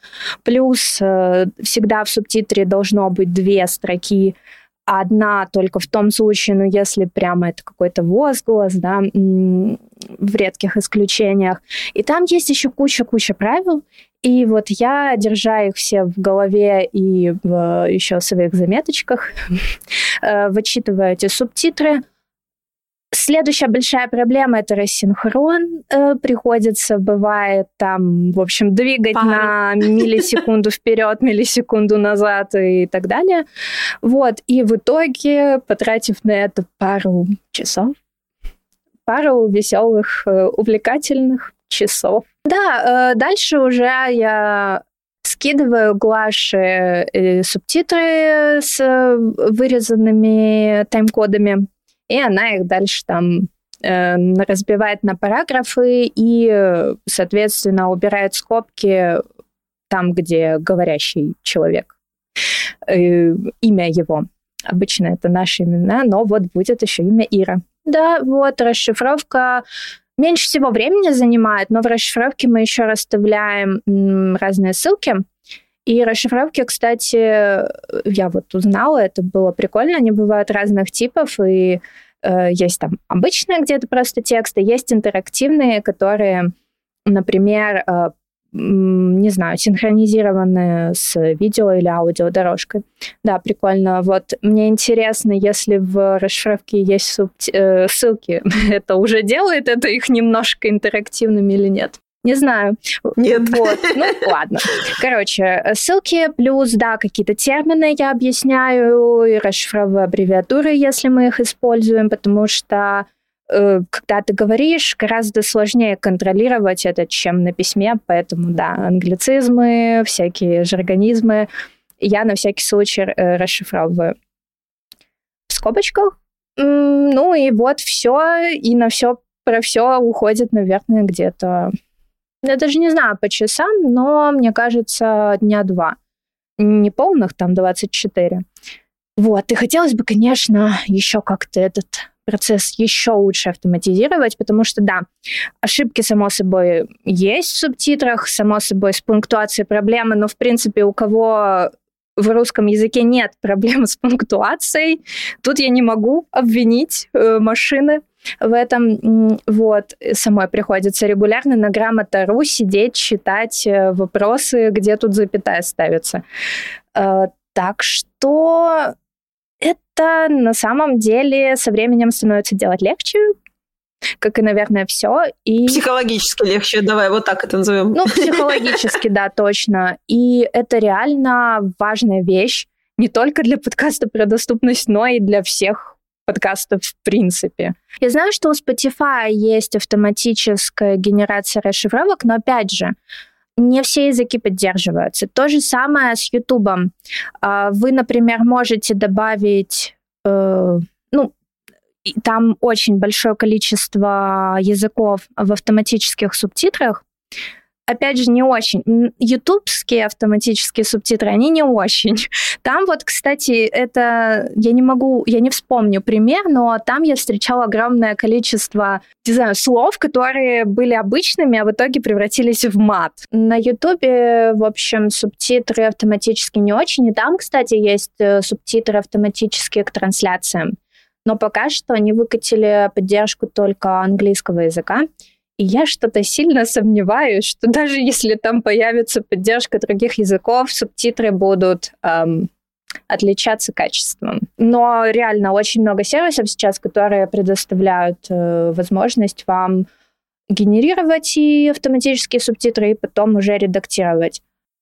Плюс э, всегда в субтитре должно быть две строки, одна только в том случае, ну, если прямо это какой-то возглас, да, в редких исключениях. И там есть еще куча-куча правил, И вот я, держа их все в голове и в еще своих заметочках, э, вычитываю эти субтитры. Следующая большая проблема — это рассинхрон. Э, приходится, бывает, там, в общем, двигать Пары. на миллисекунду вперед, миллисекунду назад и так далее. Вот. И в итоге, потратив на это пару часов, пару веселых, э, увлекательных часов. Да, э, дальше уже я скидываю Глаше э, субтитры с вырезанными тайм-кодами, и она их дальше там разбивает на параграфы и, соответственно, убирает скобки там, где говорящий человек, имя его. Обычно это наши имена, но вот будет еще имя Ира. Да, вот расшифровка меньше всего времени занимает, но в расшифровке мы еще расставляем разные ссылки. И расшифровки, кстати, я вот узнала, это было прикольно, они бывают разных типов, и э, есть там обычные где-то просто тексты, есть интерактивные, которые, например, э, не знаю, синхронизированные с видео или аудиодорожкой. Да, прикольно. Вот мне интересно, если в расшифровке есть субти- э, ссылки, это уже делает это их немножко интерактивными или нет? Не знаю. Нет. Вот. Ну, ладно. Короче, ссылки плюс, да, какие-то термины я объясняю и расшифровываю аббревиатуры, если мы их используем, потому что Э, когда ты говоришь, гораздо сложнее контролировать это, чем на письме, поэтому, да, англицизмы, всякие жаргонизмы я на всякий случай э, расшифровываю. В скобочках. Ну и вот все, и на все про все уходит, наверное, где-то, я даже не знаю по часам, но мне кажется, дня два. Не полных, там 24. Вот, и хотелось бы, конечно, еще как-то этот процесс еще лучше автоматизировать, потому что, да, ошибки, само собой, есть в субтитрах, само собой, с пунктуацией проблемы, но, в принципе, у кого в русском языке нет проблем с пунктуацией, тут я не могу обвинить э, машины в этом. Вот, самой приходится регулярно на грамота.ру сидеть, читать э, вопросы, где тут запятая ставится. Э, так что это на самом деле со временем становится делать легче, как и, наверное, все. И... Психологически легче, давай вот так это назовем. Ну, психологически, да, точно. И это реально важная вещь не только для подкаста про доступность, но и для всех подкастов в принципе. Я знаю, что у Spotify есть автоматическая генерация расшифровок, но опять же, не все языки поддерживаются. То же самое с YouTube. А, вы, например, можете добавить, э, ну, там очень большое количество языков в автоматических субтитрах, опять же, не очень. Ютубские автоматические субтитры, они не очень. Там вот, кстати, это, я не могу, я не вспомню пример, но там я встречала огромное количество, не знаю, слов, которые были обычными, а в итоге превратились в мат. На Ютубе, в общем, субтитры автоматически не очень, и там, кстати, есть э, субтитры автоматические к трансляциям. Но пока что они выкатили поддержку только английского языка. И я что-то сильно сомневаюсь, что даже если там появится поддержка других языков, субтитры будут эм, отличаться качеством. Но реально очень много сервисов сейчас, которые предоставляют э, возможность вам генерировать и автоматические субтитры, и потом уже редактировать.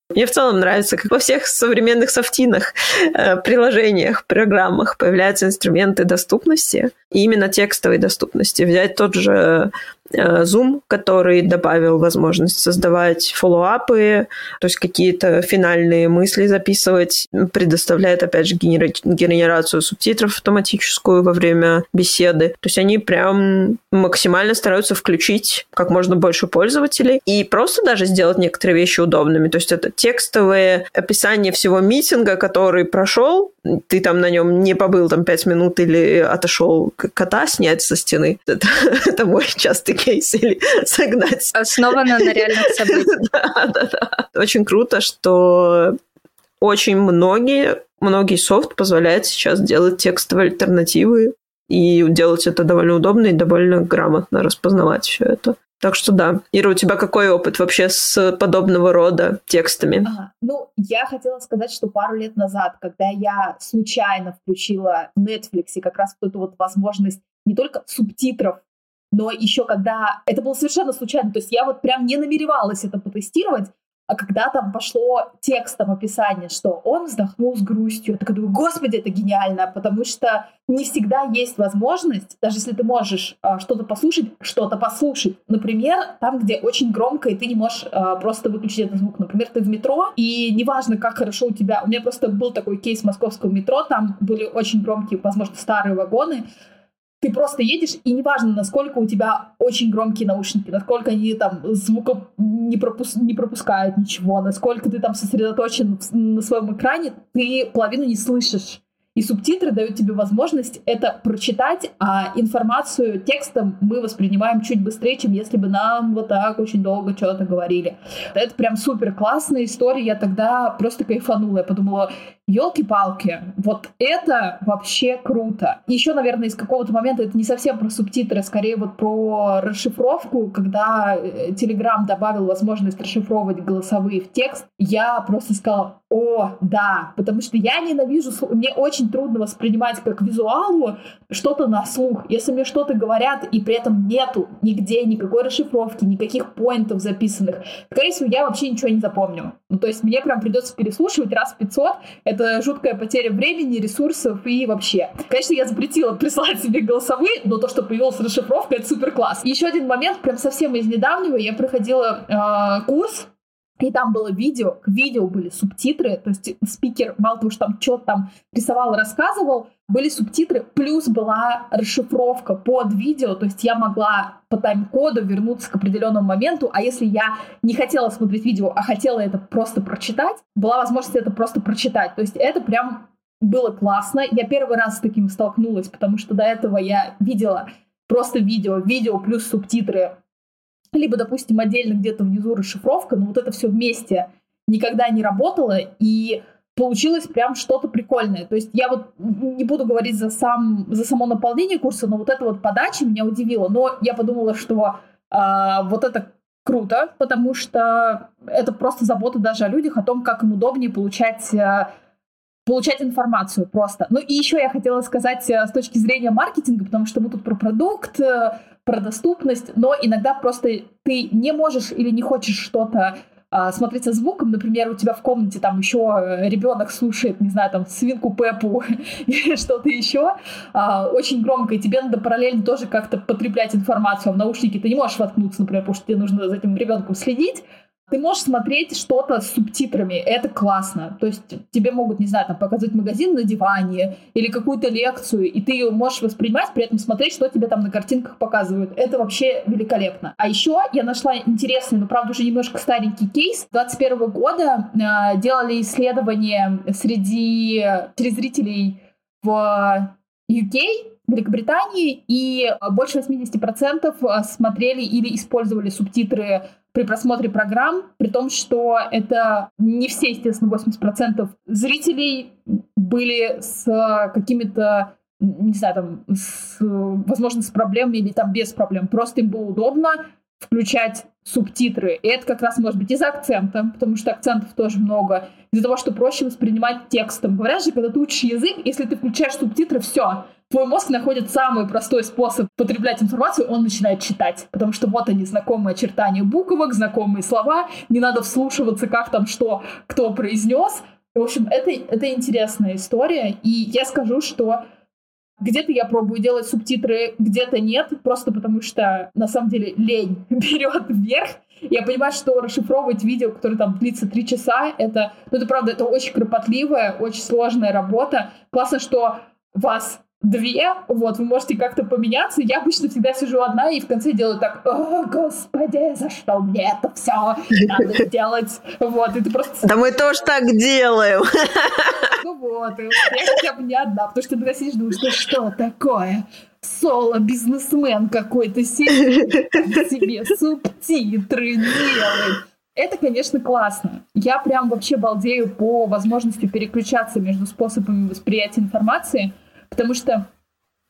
Мне в целом нравится, как во всех современных софтинах, э, приложениях, программах появляются инструменты доступности, и именно текстовой доступности. Взять тот же Zoom, который добавил возможность создавать фоллоуапы, то есть какие-то финальные мысли записывать, предоставляет, опять же, генерацию субтитров автоматическую во время беседы. То есть они прям максимально стараются включить как можно больше пользователей и просто даже сделать некоторые вещи удобными. То есть это текстовое описание всего митинга, который прошел, ты там на нем не побыл там пять минут или отошел кота снять со стены. Это, это мой частый кейс или согнать. Основано на реальных событиях. Да, да, да. Очень круто, что очень многие, многие софт позволяет сейчас делать текстовые альтернативы и делать это довольно удобно и довольно грамотно распознавать все это. Так что да. Ира, у тебя какой опыт вообще с подобного рода текстами? А, ну, я хотела сказать, что пару лет назад, когда я случайно включила Netflix как раз вот эту вот возможность не только субтитров, но еще когда... Это было совершенно случайно, то есть я вот прям не намеревалась это потестировать, а когда там пошло текстом описание, что он вздохнул с грустью, я такая думаю, господи, это гениально, потому что не всегда есть возможность, даже если ты можешь э, что-то послушать, что-то послушать. Например, там, где очень громко, и ты не можешь э, просто выключить этот звук. Например, ты в метро, и неважно, как хорошо у тебя... У меня просто был такой кейс московского метро, там были очень громкие, возможно, старые вагоны, ты просто едешь, и неважно, насколько у тебя очень громкие наушники, насколько они там звука не, пропус не пропускают ничего, насколько ты там сосредоточен на своем экране, ты половину не слышишь. И субтитры дают тебе возможность это прочитать, а информацию текстом мы воспринимаем чуть быстрее, чем если бы нам вот так очень долго что-то говорили. Это прям супер классная история. Я тогда просто кайфанула. Я подумала, елки-палки, вот это вообще круто. Еще, наверное, из какого-то момента это не совсем про субтитры, а скорее вот про расшифровку, когда э, Telegram добавил возможность расшифровывать голосовые в текст, я просто сказала, о, да, потому что я ненавижу, мне очень трудно воспринимать как визуалу что-то на слух. Если мне что-то говорят, и при этом нету нигде никакой расшифровки, никаких поинтов записанных, скорее всего, я вообще ничего не запомню. Ну, то есть мне прям придется переслушивать раз в 500. Это жуткая потеря времени, ресурсов и вообще. Конечно, я запретила присылать себе голосовые, но то, что появилась расшифровка, это супер класс. Еще один момент, прям совсем из недавнего, я проходила э, курс и там было видео, к видео были субтитры, то есть спикер что там что-то там рисовал, рассказывал, были субтитры, плюс была расшифровка под видео, то есть я могла по тайм-коду вернуться к определенному моменту, а если я не хотела смотреть видео, а хотела это просто прочитать, была возможность это просто прочитать. То есть это прям было классно. Я первый раз с таким столкнулась, потому что до этого я видела просто видео, видео плюс субтитры либо, допустим, отдельно где-то внизу расшифровка, но вот это все вместе никогда не работало, и получилось прям что-то прикольное. То есть я вот не буду говорить за, сам, за само наполнение курса, но вот эта вот подача меня удивила. Но я подумала, что э, вот это круто, потому что это просто забота даже о людях, о том, как им удобнее получать э, получать информацию просто. Ну и еще я хотела сказать э, с точки зрения маркетинга, потому что мы тут про продукт, про доступность, но иногда просто ты не можешь или не хочешь что-то а, смотреть со звуком, например, у тебя в комнате там еще э, ребенок слушает, не знаю, там свинку Пеппу или что-то еще, а, очень громко, и тебе надо параллельно тоже как-то потреблять информацию, а в наушники ты не можешь воткнуться, например, потому что тебе нужно за этим ребенком следить, ты можешь смотреть что-то с субтитрами, это классно. То есть тебе могут, не знаю, там показать магазин на диване или какую-то лекцию, и ты ее можешь воспринимать, при этом смотреть, что тебе там на картинках показывают. Это вообще великолепно. А еще я нашла интересный, но правда уже немножко старенький кейс. 21 года э, делали исследование среди телезрителей в UK, Великобритании, и больше 80% смотрели или использовали субтитры при просмотре программ, при том, что это не все, естественно, 80% зрителей были с какими-то не знаю, там, с, возможно, с проблемами или там без проблем. Просто им было удобно включать субтитры. И это как раз может быть из-за акцента, потому что акцентов тоже много, из-за того, что проще воспринимать текстом. Говорят же, когда ты учишь язык, если ты включаешь субтитры, все, твой мозг находит самый простой способ потреблять информацию, он начинает читать. Потому что вот они, знакомые очертания буквок, знакомые слова, не надо вслушиваться, как там что, кто произнес. В общем, это, это интересная история. И я скажу, что где-то я пробую делать субтитры, где-то нет, просто потому что, на самом деле, лень берет вверх. Я понимаю, что расшифровывать видео, которое там длится три часа, это, ну, это правда, это очень кропотливая, очень сложная работа. Классно, что вас две, вот, вы можете как-то поменяться. Я обычно всегда сижу одна и в конце делаю так, о, господи, за что мне это все надо сделать? Вот, и ты просто... Да мы тоже так делаем. Ну вот, и я хотя бы не одна, потому что ты сидишь, думаешь, ну что такое? Соло-бизнесмен какой-то сидит себе субтитры делает. Это, конечно, классно. Я прям вообще балдею по возможности переключаться между способами восприятия информации — Потому что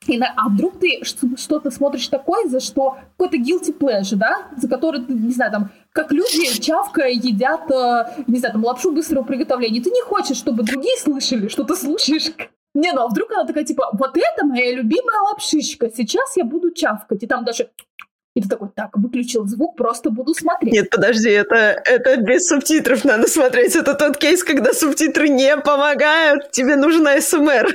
И на, а вдруг ты что-то смотришь такое, за что какой-то guilty pleasure, да, за который ты, не знаю, там, как люди чавка едят, э, не знаю, там, лапшу быстрого приготовления. Ты не хочешь, чтобы другие слышали, что ты слушаешь. Не, ну а вдруг она такая, типа, вот это моя любимая лапшичка, сейчас я буду чавкать. И там даже и ты такой, так, выключил звук, просто буду смотреть. Нет, подожди, это, это без субтитров надо смотреть. Это тот кейс, когда субтитры не помогают, тебе нужна СМР.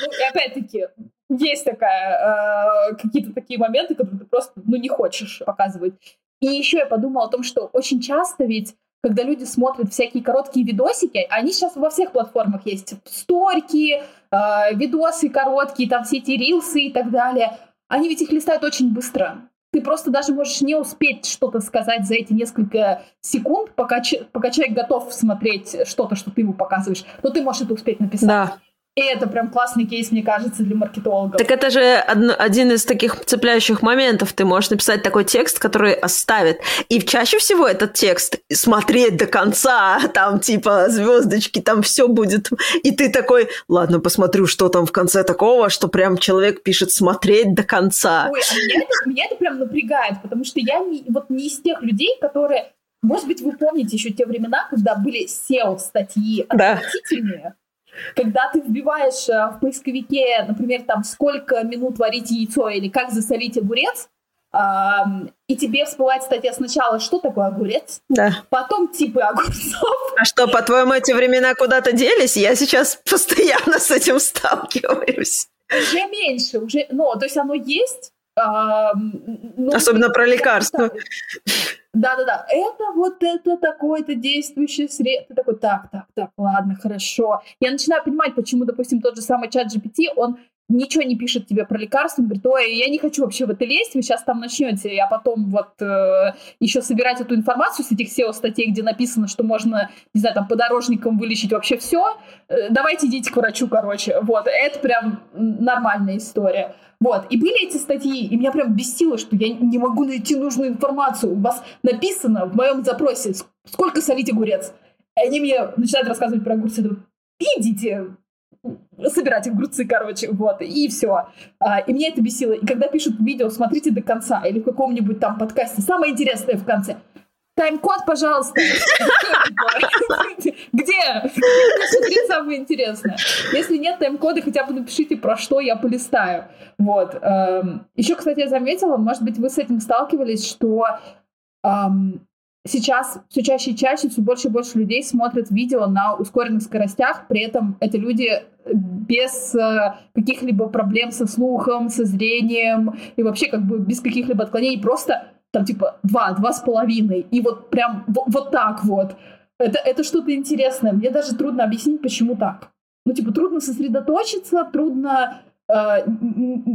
Ну, и опять-таки, есть такая, э, какие-то такие моменты, которые ты просто, ну, не хочешь показывать. И еще я подумала о том, что очень часто ведь когда люди смотрят всякие короткие видосики, они сейчас во всех платформах есть, сторики, э, видосы короткие, там все эти рилсы и так далее, они ведь их листают очень быстро ты просто даже можешь не успеть что-то сказать за эти несколько секунд, пока, пока человек готов смотреть что-то, что ты ему показываешь, но ты можешь это успеть написать. Да. И это прям классный кейс, мне кажется, для маркетологов. Так это же один из таких цепляющих моментов. Ты можешь написать такой текст, который оставит. И чаще всего этот текст смотреть до конца, там типа звездочки, там все будет. И ты такой, ладно, посмотрю, что там в конце такого, что прям человек пишет смотреть до конца. Ой, а меня это, меня это прям напрягает, потому что я не, вот не из тех людей, которые может быть, вы помните еще те времена, когда были SEO-статьи отвратительные, да когда ты вбиваешь э, в поисковике, например, там, сколько минут варить яйцо или как засолить огурец, и тебе всплывает статья сначала, что такое огурец, да. потом типы огурцов. А что, по-твоему, эти времена куда-то делись? Я сейчас постоянно с этим сталкиваюсь. Уже меньше, уже, ну, то есть оно есть. Ну, Особенно про лекарства. Да-да-да, это вот это такое-то действующее средство. Ты такой, так, так, так, ладно, хорошо. Я начинаю понимать, почему, допустим, тот же самый чат GPT, он ничего не пишет тебе про лекарства, говорит, ой, я не хочу вообще в это лезть, вы сейчас там начнете, а потом вот э, еще собирать эту информацию с этих SEO-статей, где написано, что можно, не знаю, там, подорожником вылечить вообще все, э, давайте идите к врачу, короче, вот, это прям нормальная история. Вот, и были эти статьи, и меня прям бесило, что я не могу найти нужную информацию. У вас написано в моем запросе, сколько солить огурец. И они мне начинают рассказывать про огурцы. Идите, собирать огурцы, короче, вот, и все. А, и меня это бесило. И когда пишут видео, смотрите до конца, или в каком-нибудь там подкасте, самое интересное в конце. Тайм-код, пожалуйста. Где? Где самое интересное? Если нет тайм-кода, хотя бы напишите, про что я полистаю. Вот. Эм, Еще, кстати, я заметила, может быть, вы с этим сталкивались, что эм, сейчас все чаще и чаще все больше и больше людей смотрят видео на ускоренных скоростях, при этом это люди без э, каких-либо проблем со слухом, со зрением и вообще как бы без каких-либо отклонений, просто там типа два, два с половиной, и вот прям вот, вот так вот. Это, это что-то интересное. Мне даже трудно объяснить, почему так. Ну, типа, трудно сосредоточиться, трудно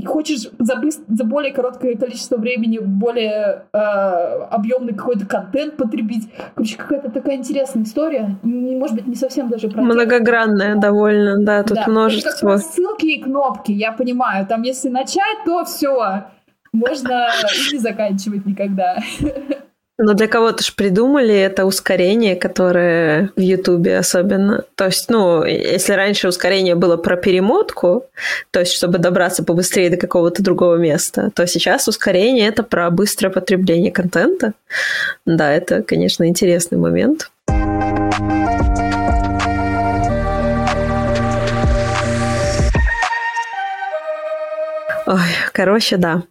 хочешь за, быстр, за более короткое количество времени более э, объемный какой-то контент потребить. Короче, какая-то такая интересная история. Не, может быть, не совсем даже про Многогранная довольно, да, тут да. множество. Это ссылки и кнопки, я понимаю. Там, если начать, то все. Можно и не заканчивать никогда. Но для кого-то же придумали это ускорение, которое в Ютубе особенно. То есть, ну, если раньше ускорение было про перемотку, то есть, чтобы добраться побыстрее до какого-то другого места, то сейчас ускорение — это про быстрое потребление контента. Да, это, конечно, интересный момент. Ой, короче, да.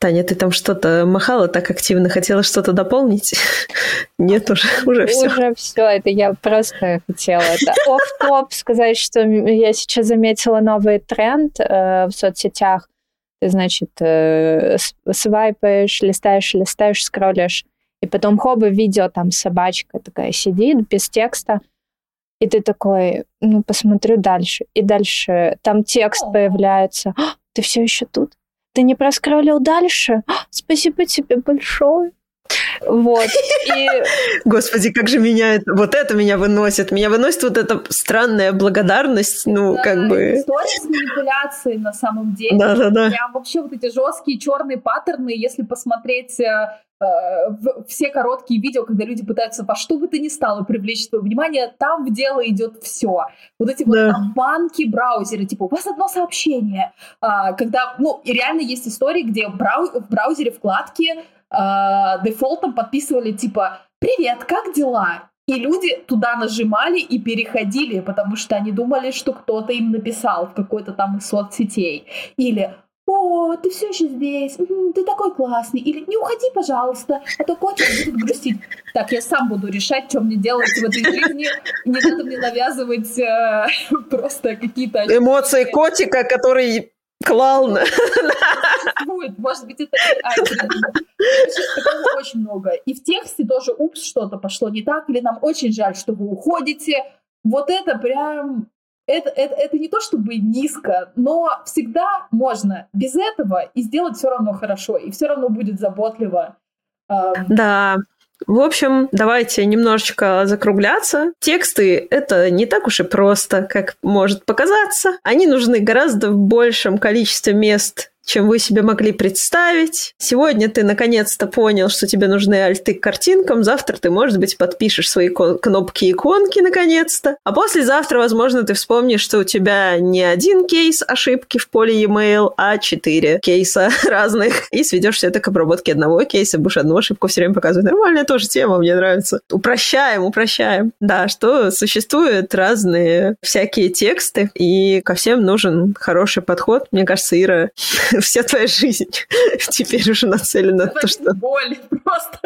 Таня, ты там что-то махала так активно, хотела что-то дополнить? Нет, уже, уже все. Уже все, это я просто хотела это оф-топ сказать, что я сейчас заметила новый тренд э, в соцсетях. Ты, значит, э, свайпаешь, листаешь, листаешь, скроллишь, и потом хоба видео, там собачка такая сидит без текста, и ты такой, ну, посмотрю дальше. И дальше там текст появляется. ты все еще тут? Ты не проскроллил дальше? Спасибо тебе большое. Вот. И... Господи, как же меня это... Вот это меня выносит. Меня выносит вот эта странная благодарность, ну, да, как бы... История с манипуляцией на самом деле. Да-да-да. Прям вообще вот эти жесткие черные паттерны, если посмотреть Э, все короткие видео, когда люди пытаются во что бы то ни стало привлечь твое внимание, там в дело идет все. Вот эти да. вот банки браузеры, типа, у вас одно сообщение. А, когда, ну, и реально есть истории, где брау в браузере вкладки а, дефолтом подписывали, типа, «Привет, как дела?» И люди туда нажимали и переходили, потому что они думали, что кто-то им написал в какой-то там из соцсетей. Или о, ты все еще здесь, ты такой классный, или не уходи, пожалуйста, а то котик будет грустить. Так, я сам буду решать, что мне делать в этой жизни, не надо мне навязывать э, просто какие-то... Эмоции котика, который клал на... Будет, может быть, это... Такого очень много. И в тексте тоже, упс, что-то пошло не так, или нам очень жаль, что вы уходите. Вот это прям это, это, это не то чтобы низко, но всегда можно без этого и сделать все равно хорошо, и все равно будет заботливо. Да, в общем, давайте немножечко закругляться. Тексты — это не так уж и просто, как может показаться. Они нужны гораздо в большем количестве мест, чем вы себе могли представить. Сегодня ты наконец-то понял, что тебе нужны альты к картинкам. Завтра ты, может быть, подпишешь свои кнопки и иконки наконец-то. А послезавтра, возможно, ты вспомнишь, что у тебя не один кейс ошибки в поле e-mail, а четыре кейса разных. И сведешь все это к обработке одного кейса, будешь одну ошибку все время показывать. Нормальная тоже тема, мне нравится. Упрощаем, упрощаем. Да, что существуют разные всякие тексты, и ко всем нужен хороший подход. Мне кажется, Ира вся твоя жизнь теперь уже нацелена на то, что... Боль просто.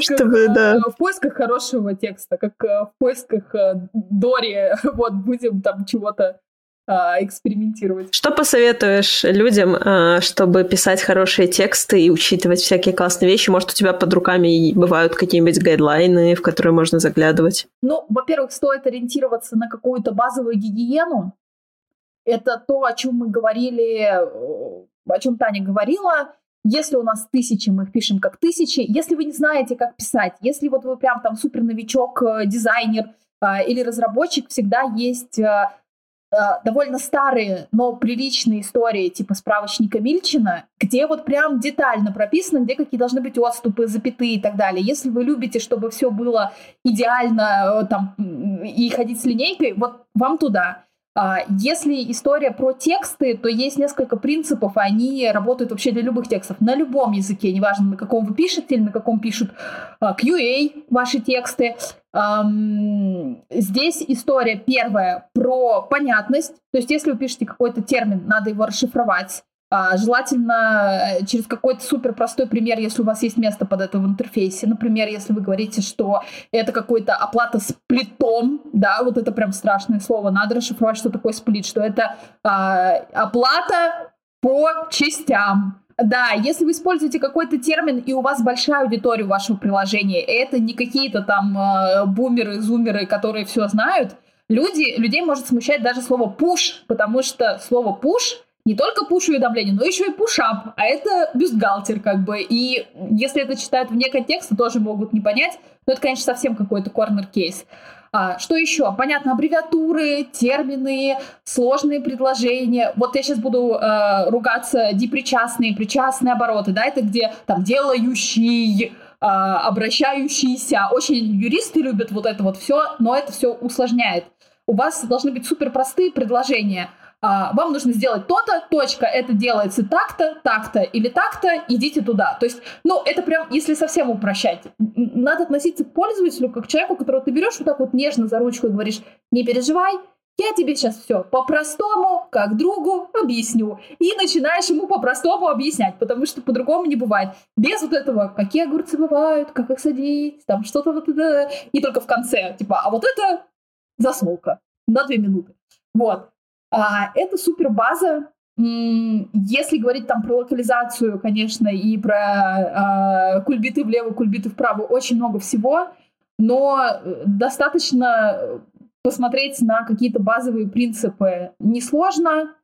Чтобы, да. В поисках хорошего текста, как э, в поисках э, Дори, вот будем там чего-то а, экспериментировать. Что посоветуешь людям, а, чтобы писать хорошие тексты и учитывать всякие классные вещи? Может, у тебя под руками бывают какие-нибудь гайдлайны, в которые можно заглядывать? Ну, во-первых, стоит ориентироваться на какую-то базовую гигиену, это то, о чем мы говорили, э, о чем Таня говорила. Если у нас тысячи, мы их пишем как тысячи. Если вы не знаете, как писать, если вот вы прям там супер новичок, э, дизайнер э, или разработчик, всегда есть довольно старые, но приличные истории типа справочника Мильчина, где вот прям детально прописано, где какие должны быть отступы, запятые и так далее. Если вы любите, чтобы все было идеально там и ходить с линейкой, вот вам туда. А, если история про тексты, то есть несколько принципов, они работают вообще для любых текстов, на любом языке, неважно, на каком вы пишете или на каком пишут а, QA ваши тексты. Здесь история первая про понятность, то есть если вы пишете какой-то термин, надо его расшифровать. А, желательно э, через какой-то супер простой пример, если у вас есть место под это в интерфейсе. Например, если вы говорите, что это какая-то оплата сплитом, да, вот это прям страшное слово, надо расшифровать, что такое сплит, что это а, оплата по частям. Да, если вы используете какой-то термин, и у вас большая аудитория вашего приложения, это не какие-то там э, бумеры, зумеры, которые все знают, люди, людей может смущать даже слово push, потому что слово push не только пуш-уведомления, но еще и пушап, а это бюстгальтер как бы. И если это читают вне контекста, тоже могут не понять. Но это, конечно, совсем какой-то корнер-кейс. А, что еще? Понятно, аббревиатуры, термины, сложные предложения. Вот я сейчас буду э, ругаться депричастные, причастные обороты, да, это где там делающий, э, обращающийся. Очень юристы любят вот это вот все, но это все усложняет. У вас должны быть супер простые предложения – а, вам нужно сделать то-то, точка, это делается так-то, так-то или так-то, идите туда. То есть, ну, это прям, если совсем упрощать, надо относиться к пользователю как к человеку, которого ты берешь вот так вот нежно за ручку и говоришь, не переживай, я тебе сейчас все по-простому, как другу, объясню. И начинаешь ему по-простому объяснять, потому что по-другому не бывает. Без вот этого, какие огурцы бывают, как их садить, там что-то вот это. И только в конце, типа, а вот это засолка на две минуты. Вот. А, это супер база. Если говорить там про локализацию, конечно, и про э, кульбиты влево, кульбиты вправо, очень много всего, но э, достаточно посмотреть на какие-то базовые принципы несложно.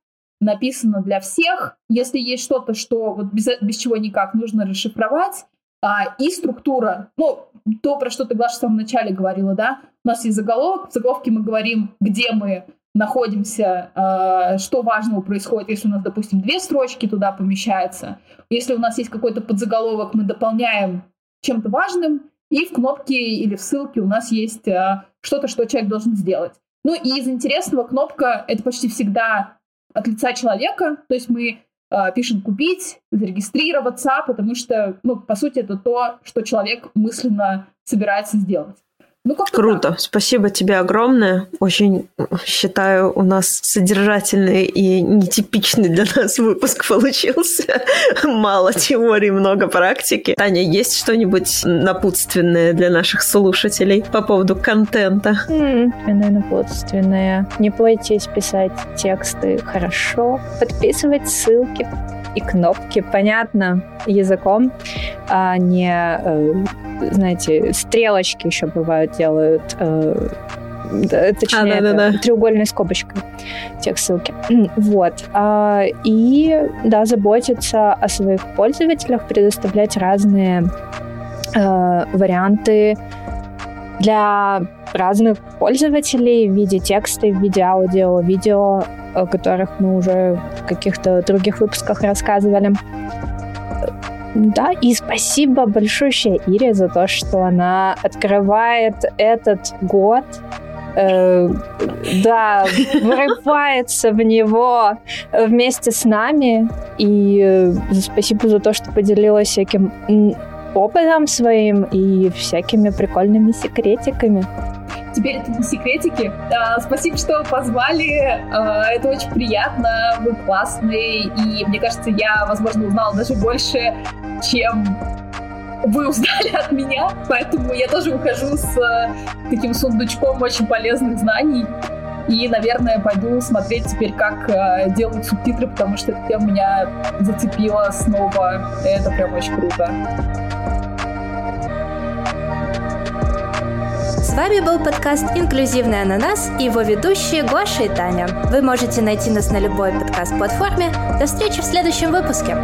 написано для всех. Если есть что-то, что вот без, без чего никак нужно расшифровать, а, и структура, ну, то, про что ты, Глаша, в самом начале говорила, да, у нас есть заголовок, в заголовке мы говорим, где мы находимся, э, что важного происходит, если у нас, допустим, две строчки туда помещаются. Если у нас есть какой-то подзаголовок, мы дополняем чем-то важным, и в кнопке или в ссылке у нас есть э, что-то, что человек должен сделать. Ну и из интересного кнопка — это почти всегда от лица человека, то есть мы э, пишем «купить», «зарегистрироваться», потому что, ну, по сути, это то, что человек мысленно собирается сделать. Ну, Круто. Так. Спасибо тебе огромное. Очень считаю, у нас содержательный и нетипичный для нас выпуск получился. Мало теории, много практики. Таня, есть что-нибудь напутственное для наших слушателей по поводу контента? Mm, напутственное. Не бойтесь писать тексты хорошо. Подписывать ссылки и кнопки, понятно, языком, а не, э, знаете, стрелочки еще бывают делают, э, точнее, а, да, да, да. треугольной скобочкой тех ссылки. Вот. А, и, да, заботиться о своих пользователях, предоставлять разные э, варианты для разных пользователей в виде текста, в виде аудио, видео, о которых мы уже в каких-то других выпусках рассказывали. Да, и спасибо большое Ире за то, что она открывает этот год э, да, врывается в него вместе с нами. И э, спасибо за то, что поделилась всяким опытом своим и всякими прикольными секретиками. Теперь это не секретики. А, спасибо, что позвали. А, это очень приятно. Вы классные. И мне кажется, я, возможно, узнала даже больше, чем вы узнали от меня. Поэтому я тоже ухожу с таким сундучком очень полезных знаний. И, наверное, пойду смотреть теперь, как э, делают субтитры, потому что это меня зацепило снова. Это прям очень круто. С вами был подкаст «Инклюзивный ананас» и его ведущие Гоша и Таня. Вы можете найти нас на любой подкаст-платформе. До встречи в следующем выпуске.